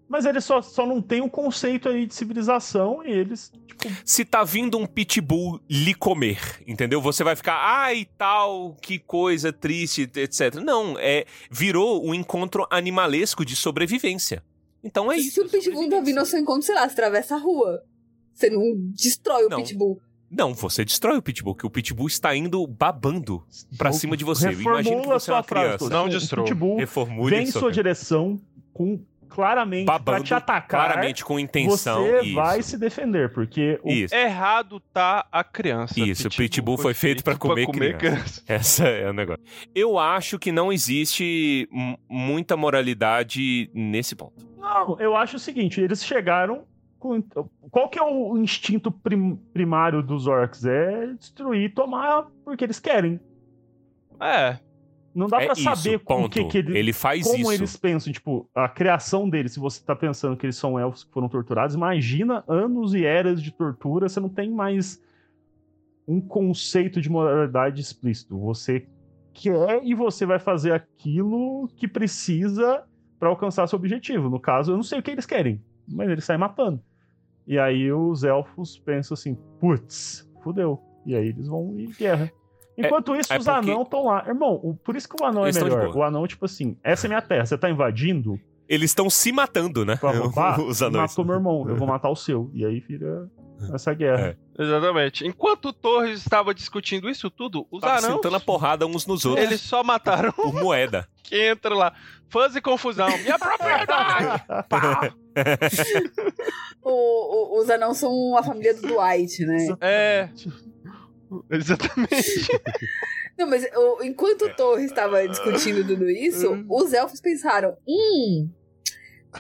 Mas eles só, só não têm um conceito aí de civilização e eles, tipo, Se tá vindo um pitbull lhe comer, entendeu? Você vai ficar, ai, tal, que coisa triste, etc. Não, é virou um encontro animalesco de sobrevivência. Então é isso. Se o pitbull tá vindo ao seu encontro, sei lá, você atravessa a rua. Você não destrói o Não. pitbull. Não, você destrói o pitbull, que o pitbull está indo babando pra cima de você. reformula Imagina que você é sua uma criança. Não destrua. pitbull Reformule vem em sua sua direção com claramente pra Babando, te atacar, claramente com intenção. você isso. vai se defender, porque o Isso. Errado tá a criança. Isso, o Pitbull foi feito pra comer criança. Essa é o negócio. Eu acho que não existe muita moralidade nesse ponto. Não, eu acho o seguinte, eles chegaram com... Qual que é o instinto prim- primário dos orcs? É destruir e tomar porque eles querem. É, Não dá é pra isso, saber o ponto. que, que ele, Ele faz como isso. eles pensam, tipo, a criação deles, se você tá pensando que eles são elfos que foram torturados, imagina anos e eras de tortura, você não tem mais um conceito de moralidade explícito. Você quer e você vai fazer aquilo que precisa pra alcançar seu objetivo. No caso, eu não sei o que eles querem, mas eles saem matando. E aí os elfos pensam assim, putz, fudeu. E aí eles vão em guerra. Enquanto isso, é os porque- anãos estão lá. Irmão, o- por isso que o anão Eles é tão de melhor. O anão, tipo assim, essa é minha terra, você tá invadindo Eles estão se matando, né? pra roubar? Os anões. Matou meu irmão, eu vou matar o seu. E aí vira essa guerra. exatamente. Enquanto o Torres estava discutindo isso tudo, os Tava anãos, sentando a porrada uns nos outros eles só mataram por moeda. que entra lá. Fãs e confusão. Minha propriedade! Pá! O- o- os anãos são a família do Dwight, né? É. Exatamente. Não, mas o- enquanto o Torres estava discutindo tudo isso, Hum. os elfos pensaram: hum,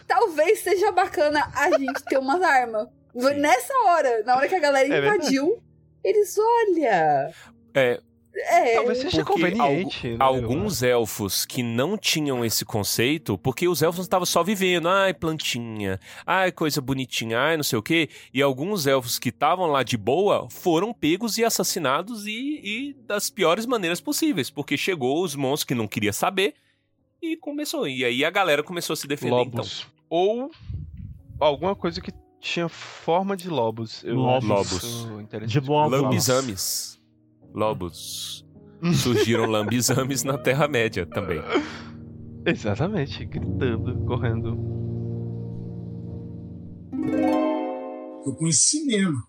talvez seja bacana a gente ter umas armas. Nessa hora, na hora que a galera É invadiu, eles, olha. É, É, Talvez seja conveniente. né, alguns elfos que não tinham esse conceito, porque os elfos estavam só vivendo, ai, plantinha, ai, coisa bonitinha, ai, não sei o quê, e alguns elfos que estavam lá de boa foram pegos e assassinados e, e das piores maneiras possíveis, porque chegou os monstros que não queria saber e começou. E aí a galera começou a se defender, Lobos. Ou alguma coisa que tinha forma de lobos. Eu Lobos. interessante. De então. boa Lambizames. Lobos. Surgiram lambizames na Terra-média também. Exatamente, gritando, correndo. Eu conheço cinema.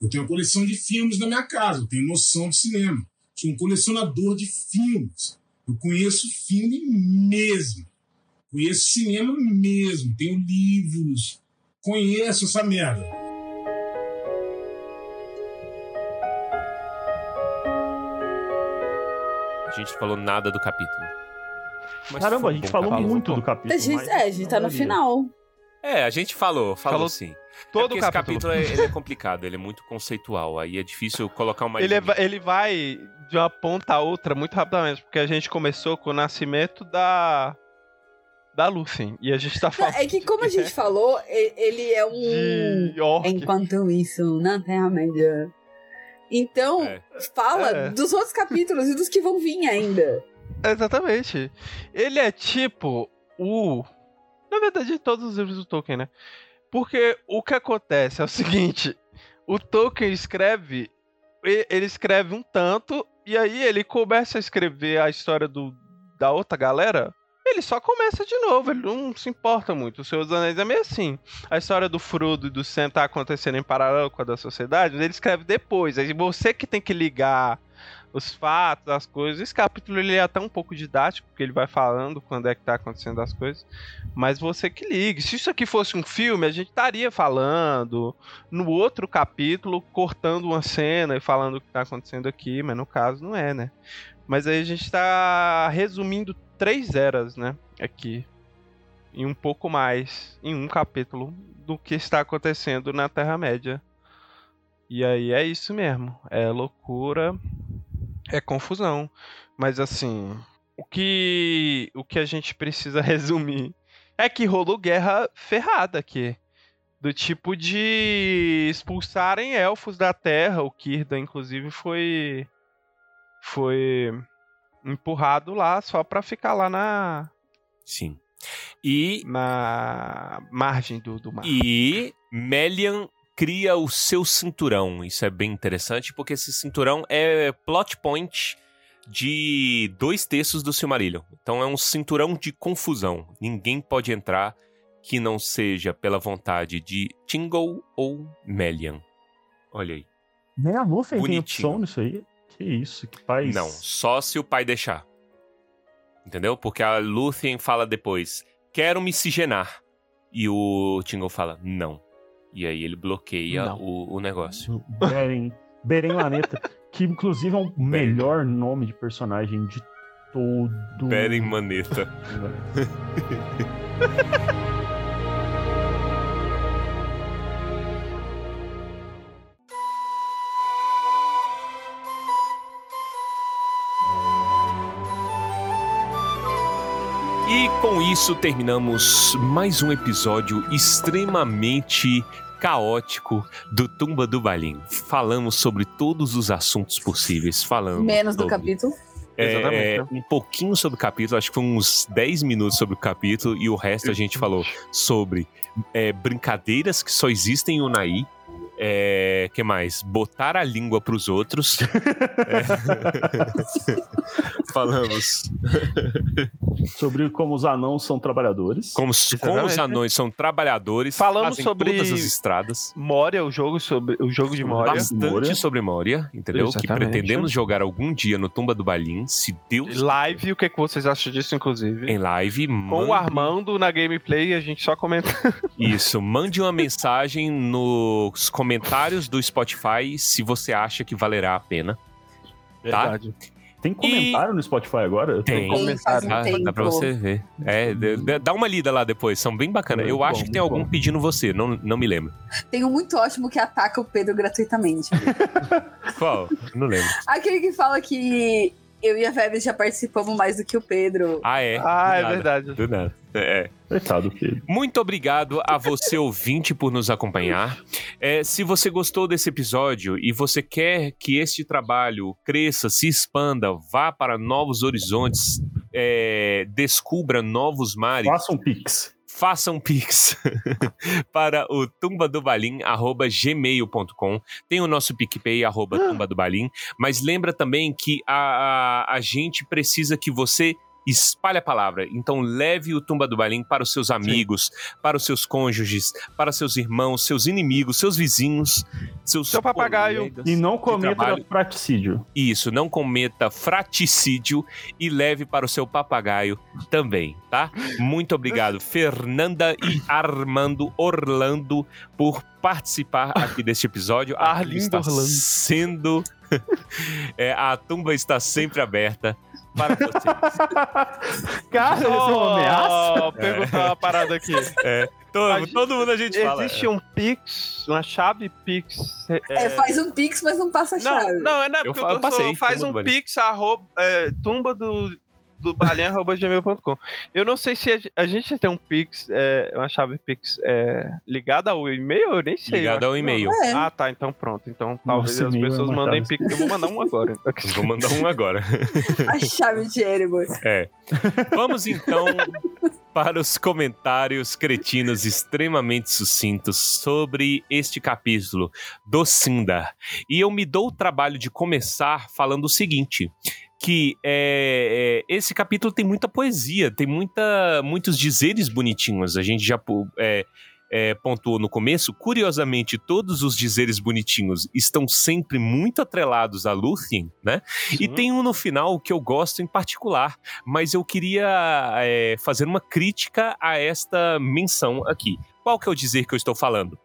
Eu tenho uma coleção de filmes na minha casa. Eu tenho noção de cinema. Sou um colecionador de filmes. Eu conheço filme mesmo. Conheço cinema mesmo. Tenho livros. Conheço essa merda. Gente falou nada do capítulo. Mas Caramba, a gente falou capítulo. muito do a capítulo. gente, mas- é, a gente tá no final. É, a gente falou, falou, Falou sim. Todo é porque o esse capítulo. capítulo é, ele é complicado, ele é muito conceitual, aí é difícil colocar uma Ele, é- ele vai de uma ponta a outra muito rapidamente, porque a gente começou com o nascimento da. da Lucien. E a gente tá Não, falando. é que, como a gente falou, ele é um. Enquanto isso, na Terra-média. Então, É. fala É. dos outros capítulos e dos que vão vir ainda. Exatamente. Ele é tipo o. Na verdade, todos os livros do Tolkien, né? Porque o que acontece é o seguinte: o Tolkien escreve. e- Ele escreve um tanto, e aí ele começa a escrever a história do, da outra galera. Ele só começa de novo, ele não se importa muito. O Senhor dos Anéis é meio assim. A história do Frodo e do Sam tá acontecendo em paralelo com a da sociedade, mas ele escreve depois. Aí você que tem que ligar os fatos, as coisas. Esse capítulo ele é até um pouco didático, porque ele vai falando quando é que tá acontecendo as coisas. Mas você que ligue. Se isso aqui fosse um filme, a gente estaria falando no outro capítulo, cortando uma cena e falando o que tá acontecendo aqui, mas no caso não é, né? Mas aí a gente tá resumindo três eras, né? Aqui. Em um pouco mais, em um capítulo, do que está acontecendo na Terra-média. E aí é isso mesmo. É loucura é confusão. Mas assim, o que o que a gente precisa resumir é que rolou guerra ferrada aqui. Do tipo de expulsarem elfos da Terra. O Kirda, inclusive, foi. Foi empurrado lá só pra ficar lá na, Sim. E, na margem do, do mar. e Melian cria o seu cinturão. Isso é bem interessante, porque esse cinturão é plot point de dois terços do Silmarillion. Então é um cinturão de confusão. Ninguém pode entrar que não seja pela vontade de Tingle ou Melian. Olha aí. Nem a Luffy tem Bonitinho. opção nisso aí. Que isso, que paz. Não, só se o pai deixar. Entendeu? Porque a Lúthien fala depois: quero miscigenar. E o Tingle fala, não. E aí ele bloqueia o, o negócio. Beren, Beren Laneta, que inclusive é o melhor nome de personagem de todo. Beren Maneta. com isso terminamos mais um episódio extremamente caótico do Tumba do Balim. Falamos sobre todos os assuntos possíveis. Falamos Menos do sobre- capítulo. é, Exatamente. um pouquinho sobre o capítulo, acho que foi uns 10 minutos sobre o capítulo, e o resto a gente falou sobre é, brincadeiras que só existem em Unai. É, que mais? Botar a língua pros outros. É. Falamos Sobre como os anãos são trabalhadores. como, os- como os anões são trabalhadores, Falamos fazem sobre- todas as estradas. Moria, o jogo sobre o jogo de Moria. Bastante Moria. sobre Moria, entendeu? Que Exatamente. pretendemos jogar algum dia no Tumba do Balim, se Deus Live, o que, que vocês acham disso, inclusive? em live. Com mande- o Armando na gameplay, a gente só comenta. Isso, mande uma mensagem nos comentários do Spotify se você acha que valerá a pena. Verdade. Tem comentário no Spotify agora? Tem. Tem, faz um Dá, dá pra você ver. É, dá uma lida lá depois, são bem bacanas. Eu acho bom, que tem algum bom. pedindo você, não, não me lembro. Tem um muito ótimo que ataca o Pedro gratuitamente. Qual? Não lembro. Aquele que fala que eu e a Febres já participamos mais do que o Pedro. Ah, é. Ah, do é nada, verdade. Do nada. É. Coitado, Pedro. Muito obrigado a você, ouvinte, por nos acompanhar. É, se você gostou desse episódio e você quer que este trabalho cresça, se expanda, vá para novos horizontes, é, descubra novos mares, Faça um pix. faça um pix para o tumbadobalim.gmail.com. Tem o nosso PicPay, arroba tumbadobalim. Mas lembra também que a, a, a gente precisa que você espalhe a palavra. Então leve o Tumba do Balim para os seus amigos, para os seus cônjuges, para seus irmãos, seus inimigos, seus vizinhos, seus Seu papagaio. E não cometa trabalho. praticídio. Isso, não cometa fraticídio e leve para o seu papagaio também, tá? Muito obrigado, Fernanda e Armando Orlando, por participar aqui deste episódio. A tumba Arlindo está Orlando. sendo. É, a tumba está sempre aberta para vocês. Cara, eles são uma ameaça? Perguntar uma parada aqui. Todo, A gente- todo mundo a gente fala. Existe um Pix, uma chave Pix. É, faz um pix, mas não passa a chave. não, é não, é Eu porque fa- eu, eu passei, faz um pix, arroba, é, tumba do, do balinha, arroba gmail.com. Eu não sei se a, a gente tem um pix, é, uma chave pix é, ligada ao e-mail, eu nem sei. Ligada ao e-mail. É. Ah, tá, então pronto. Então talvez Nossa, as é pessoas mandem pix. Eu vou mandar um agora. Vou mandar um agora. A chave de Erebor. É. Vamos então para os comentários cretinos extremamente sucintos sobre este capítulo do Sindar. E eu me dou o trabalho de começar falando o seguinte. Que é, é, esse capítulo tem muita poesia, tem muita, muitos dizeres bonitinhos. A gente já é, é, pontuou no começo. Curiosamente, todos os dizeres bonitinhos estão sempre muito atrelados a Lúthien, né? E Sim. tem um no final que eu gosto em particular, mas eu queria é, fazer uma crítica a esta menção aqui. Qual que é o dizer que eu estou falando?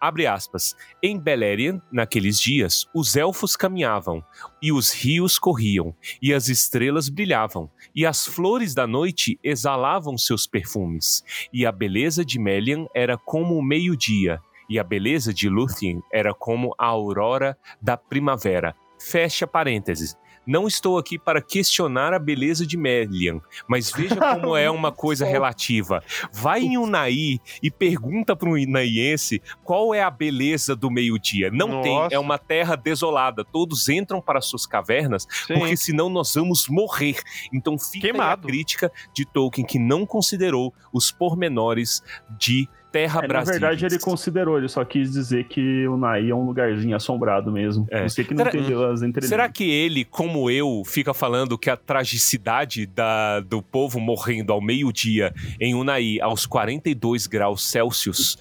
Abre aspas. Em Beleriand, naqueles dias, os elfos caminhavam, e os rios corriam, e as estrelas brilhavam, e as flores da noite exalavam seus perfumes, e a beleza de Melian era como o meio-dia, e a beleza de Lúthien era como a aurora da primavera. Fecha parênteses. Não estou aqui para questionar a beleza de Melian, mas veja como é uma coisa relativa. Vai em Unai e pergunta para um inaiense qual é a beleza do meio-dia. Não tem, Nossa. é uma terra desolada. Todos entram para suas cavernas, Sim. porque senão nós vamos morrer. Então fica a crítica de Tolkien que não considerou os pormenores de Terra É, na Brasil. verdade, ele considerou, ele só quis dizer que o Naí é um lugarzinho assombrado mesmo. É. Você que não Será- entendeu as entrelinhas. Será que ele, como eu, fica falando que a tragicidade da, do povo morrendo ao meio-dia em Unai aos 42 graus Celsius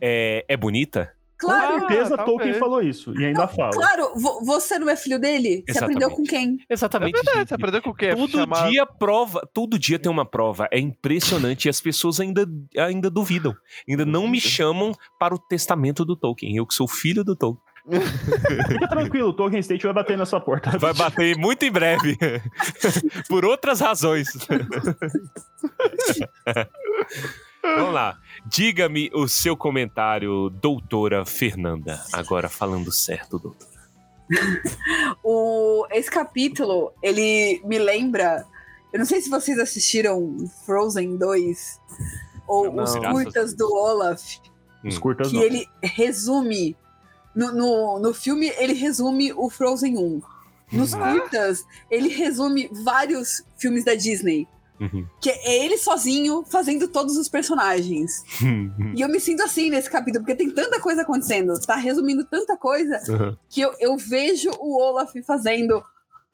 é, é bonita? Com Claro, certeza Ah, Tolkien falou isso. E ainda fala. claro, vo- você não é filho dele? Você Exatamente. aprendeu com quem? É Exatamente. verdade, gente. você aprendeu com quê? Todo Chamar- dia prova, todo dia tem uma prova. É impressionante e as pessoas ainda, ainda duvidam. Ainda não me chamam para o testamento do Tolkien. Eu que sou filho do Tolkien. Fica tranquilo, o Tolkien State vai bater na sua porta. Vai bater muito em breve. Por outras razões. Vamos lá. Diga-me o seu comentário, doutora Fernanda. Agora falando certo, doutor. O, esse capítulo, ele me lembra. Eu não sei se vocês assistiram Frozen 2 ou Não. os curtas do Olaf, Os curtas que não. ele resume. No, no, no filme, ele resume o Frozen 1. Nos curtas, ele resume vários filmes da Disney. Uhum. Que é ele sozinho fazendo todos os personagens. E eu me sinto assim nesse capítulo, porque tem tanta coisa acontecendo, tá resumindo tanta coisa, Uhum. que eu, eu vejo o Olaf fazendo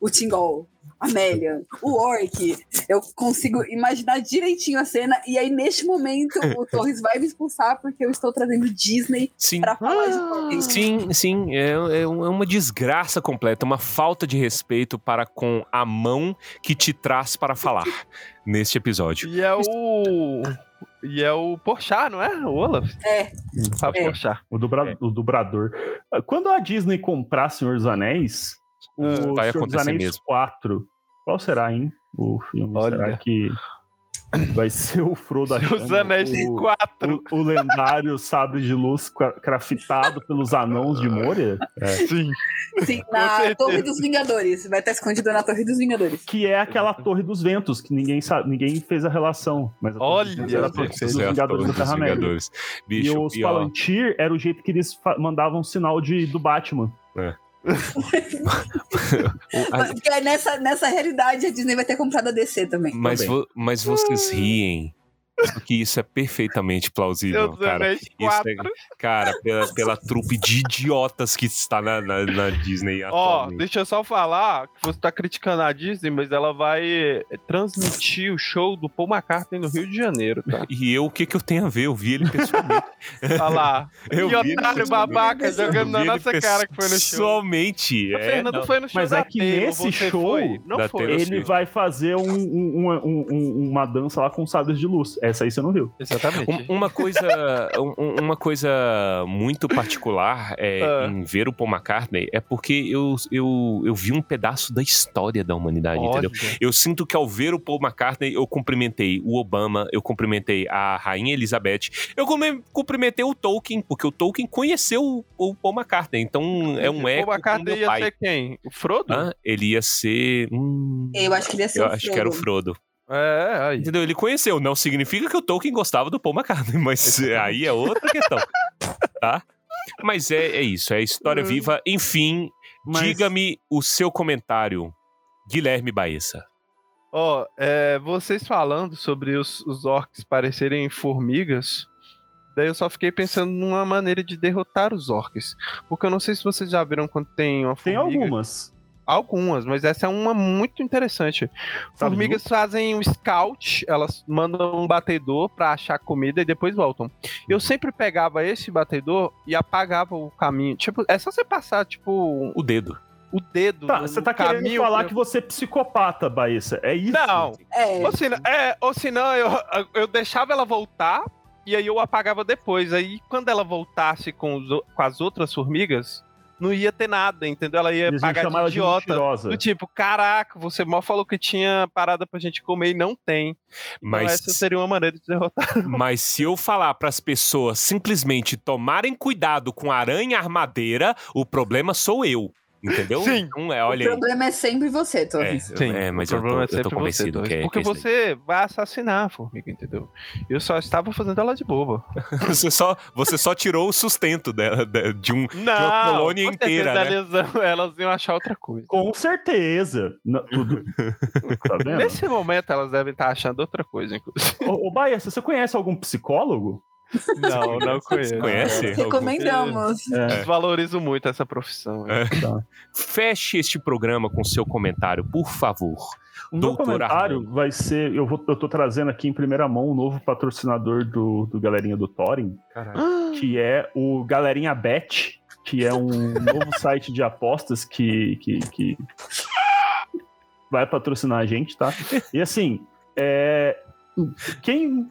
o Tingol, a Amélia, o Orc. Eu consigo imaginar direitinho a cena, e aí neste momento o Torres vai me expulsar porque eu estou trazendo Disney Sim. pra falar de Tolkien. Sim, sim, é, é é uma desgraça completa, uma falta de respeito para com a mão que te traz para falar neste episódio. E é o. E é o Porchat, não é? O Olaf? É, Fábio É. Porchat. O, dubra- o dubrador. Quando a Disney comprar Senhor dos Anéis, o vai Senhor dos acontecer Anéis mesmo. 4, qual será, hein? O filme? Olha. Será que vai ser o Frodo Os achando Anéis o, 4. o, o lendário sabre de luz cra- craftado pelos anãos de Moria? Sim. sim, Com na. Torre dos Vingadores. Vai estar escondido na Torre dos Vingadores. Que é aquela Torre dos Ventos, que ninguém sabe, ninguém fez a relação. Mas a Olha, era a Torre dos É Vingadores da Terra-média. E os Palantir era o jeito que eles mandavam sinal de, do Batman. Mas, porque nessa, nessa realidade a Disney vai ter comprado a DC também. mas, vo- mas vocês riem. Porque isso é perfeitamente plausível, Seus cara. Isso 4. é, cara, pela, pela trupe de idiotas que está na, na, na Disney Ó, atualmente. deixa eu só falar que você tá criticando a Disney, mas ela vai transmitir o show do Paul McCartney no Rio de Janeiro, tá? E eu, o que que eu tenho a ver? Eu vi ele pessoalmente. Olha lá. Eu e vi ele otário babaca jogando na nossa cara que foi no show. Pessoalmente. O É, Fernando não. foi no show Mas da é que Taylor, nesse show foi? Não foi. Ele vai fazer um- um- uma, um- um- uma dança lá com sabres de luz. Essa aí você não viu. Exatamente. Um- Uma coisa, um- uma coisa muito particular é, Ah. em ver o Paul McCartney é porque eu, eu, eu vi um pedaço da história da humanidade, entendeu? Olha. Eu sinto que ao ver o Paul McCartney, eu cumprimentei o Obama, eu cumprimentei a Rainha Elizabeth, eu cumprimentei o Tolkien, porque o Tolkien conheceu o, o Paul McCartney, então é um eco O com McCartney ia pai. ser quem? O Frodo? Hã? Ele ia ser... hum, Eu acho que ele ia ser eu o acho que era o Frodo. É, aí. Entendeu? Ele conheceu. Não significa que o Tolkien gostava do Paul McCartney, mas aí é outra questão. tá? Mas é, é isso, é história Hum. viva. Enfim, Mas- diga-me o seu comentário, Guilherme Baessa. Ó, é, vocês falando sobre os, os orcs parecerem formigas, daí eu só fiquei pensando numa maneira de derrotar os orcs. Porque eu não sei se vocês já viram quando tem uma Tem formiga. algumas. Algumas, mas essa é uma muito interessante. Sabe Formigas fazem um scout, elas mandam um batedor pra achar comida e depois voltam. Eu sempre pegava esse batedor e apagava o caminho. Tipo, é só você passar, tipo, O dedo. o dedo Tá, no, você tá querendo caminho. falar pra- que você é psicopata, Baessa. É isso? Não, É, Ou se, é, ou senão eu, eu deixava ela voltar e aí eu apagava depois. Aí quando ela voltasse com, os com as outras formigas, não ia ter nada, entendeu? Ela ia Eles pagar de de idiota. mentirosa. do tipo, caraca, você mal falou que tinha parada pra gente comer e não tem. Então Mas, essa seria uma maneira de derrotar. mas se eu falar pras pessoas simplesmente tomarem cuidado com aranha armadeira, o problema sou eu. Entendeu? Sim. Então, é, o olha aí. problema é sempre você, É, Torres. é, mas o eu tô, problema é eu tô sempre convencido Torres, que é. Porque que você vai assassinar a formiga, entendeu? Eu só estava fazendo ela de boba. daí. você, só, você só tirou o sustento dela, de, de um, Não, colônia com inteira, certeza Elas, elas iam achar outra coisa. Com certeza. Não, tudo... tá vendo? Nesse momento elas devem estar achando outra coisa, inclusive. Ô, ô Baessa, você conhece algum psicólogo? Não, não conheço. Conhece? Recomendamos. É, Desvalorizo muito essa profissão. É. tá. Feche este programa com seu comentário, por favor. O meu comentário Armando. vai ser. Eu, vou, eu tô trazendo aqui em primeira mão um novo patrocinador do, do Galerinha do Thorin, Caralho. que é o Galerinha Bet, que é um novo site de apostas que, que, que vai patrocinar a gente, tá? E assim, é, quem,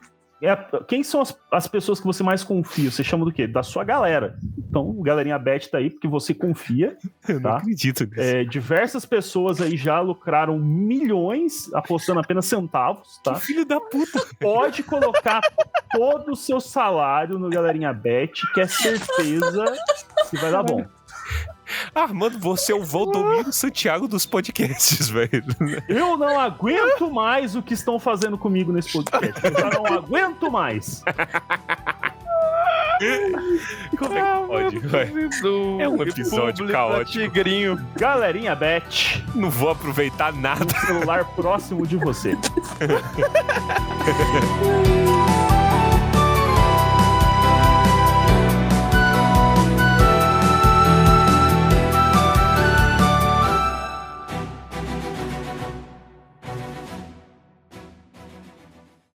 é, quem são as, as pessoas que você mais confia? Você chama do quê? Da sua galera. Então, Galerinha Bet tá aí porque você confia, Eu não tá? acredito nisso. É, diversas pessoas aí já lucraram milhões apostando apenas centavos, tá? Filho da puta. Pode colocar todo o seu salário no Galerinha Bet, que é certeza que vai dar bom. Armando, você é o Valdomiro Santiago dos podcasts, velho. Eu não aguento mais o que estão fazendo comigo nesse podcast. Eu não aguento mais. Como é que pode? É um episódio caótico. Tigrinho. Galerinha Bet, Não vou aproveitar nada. celular próximo de você.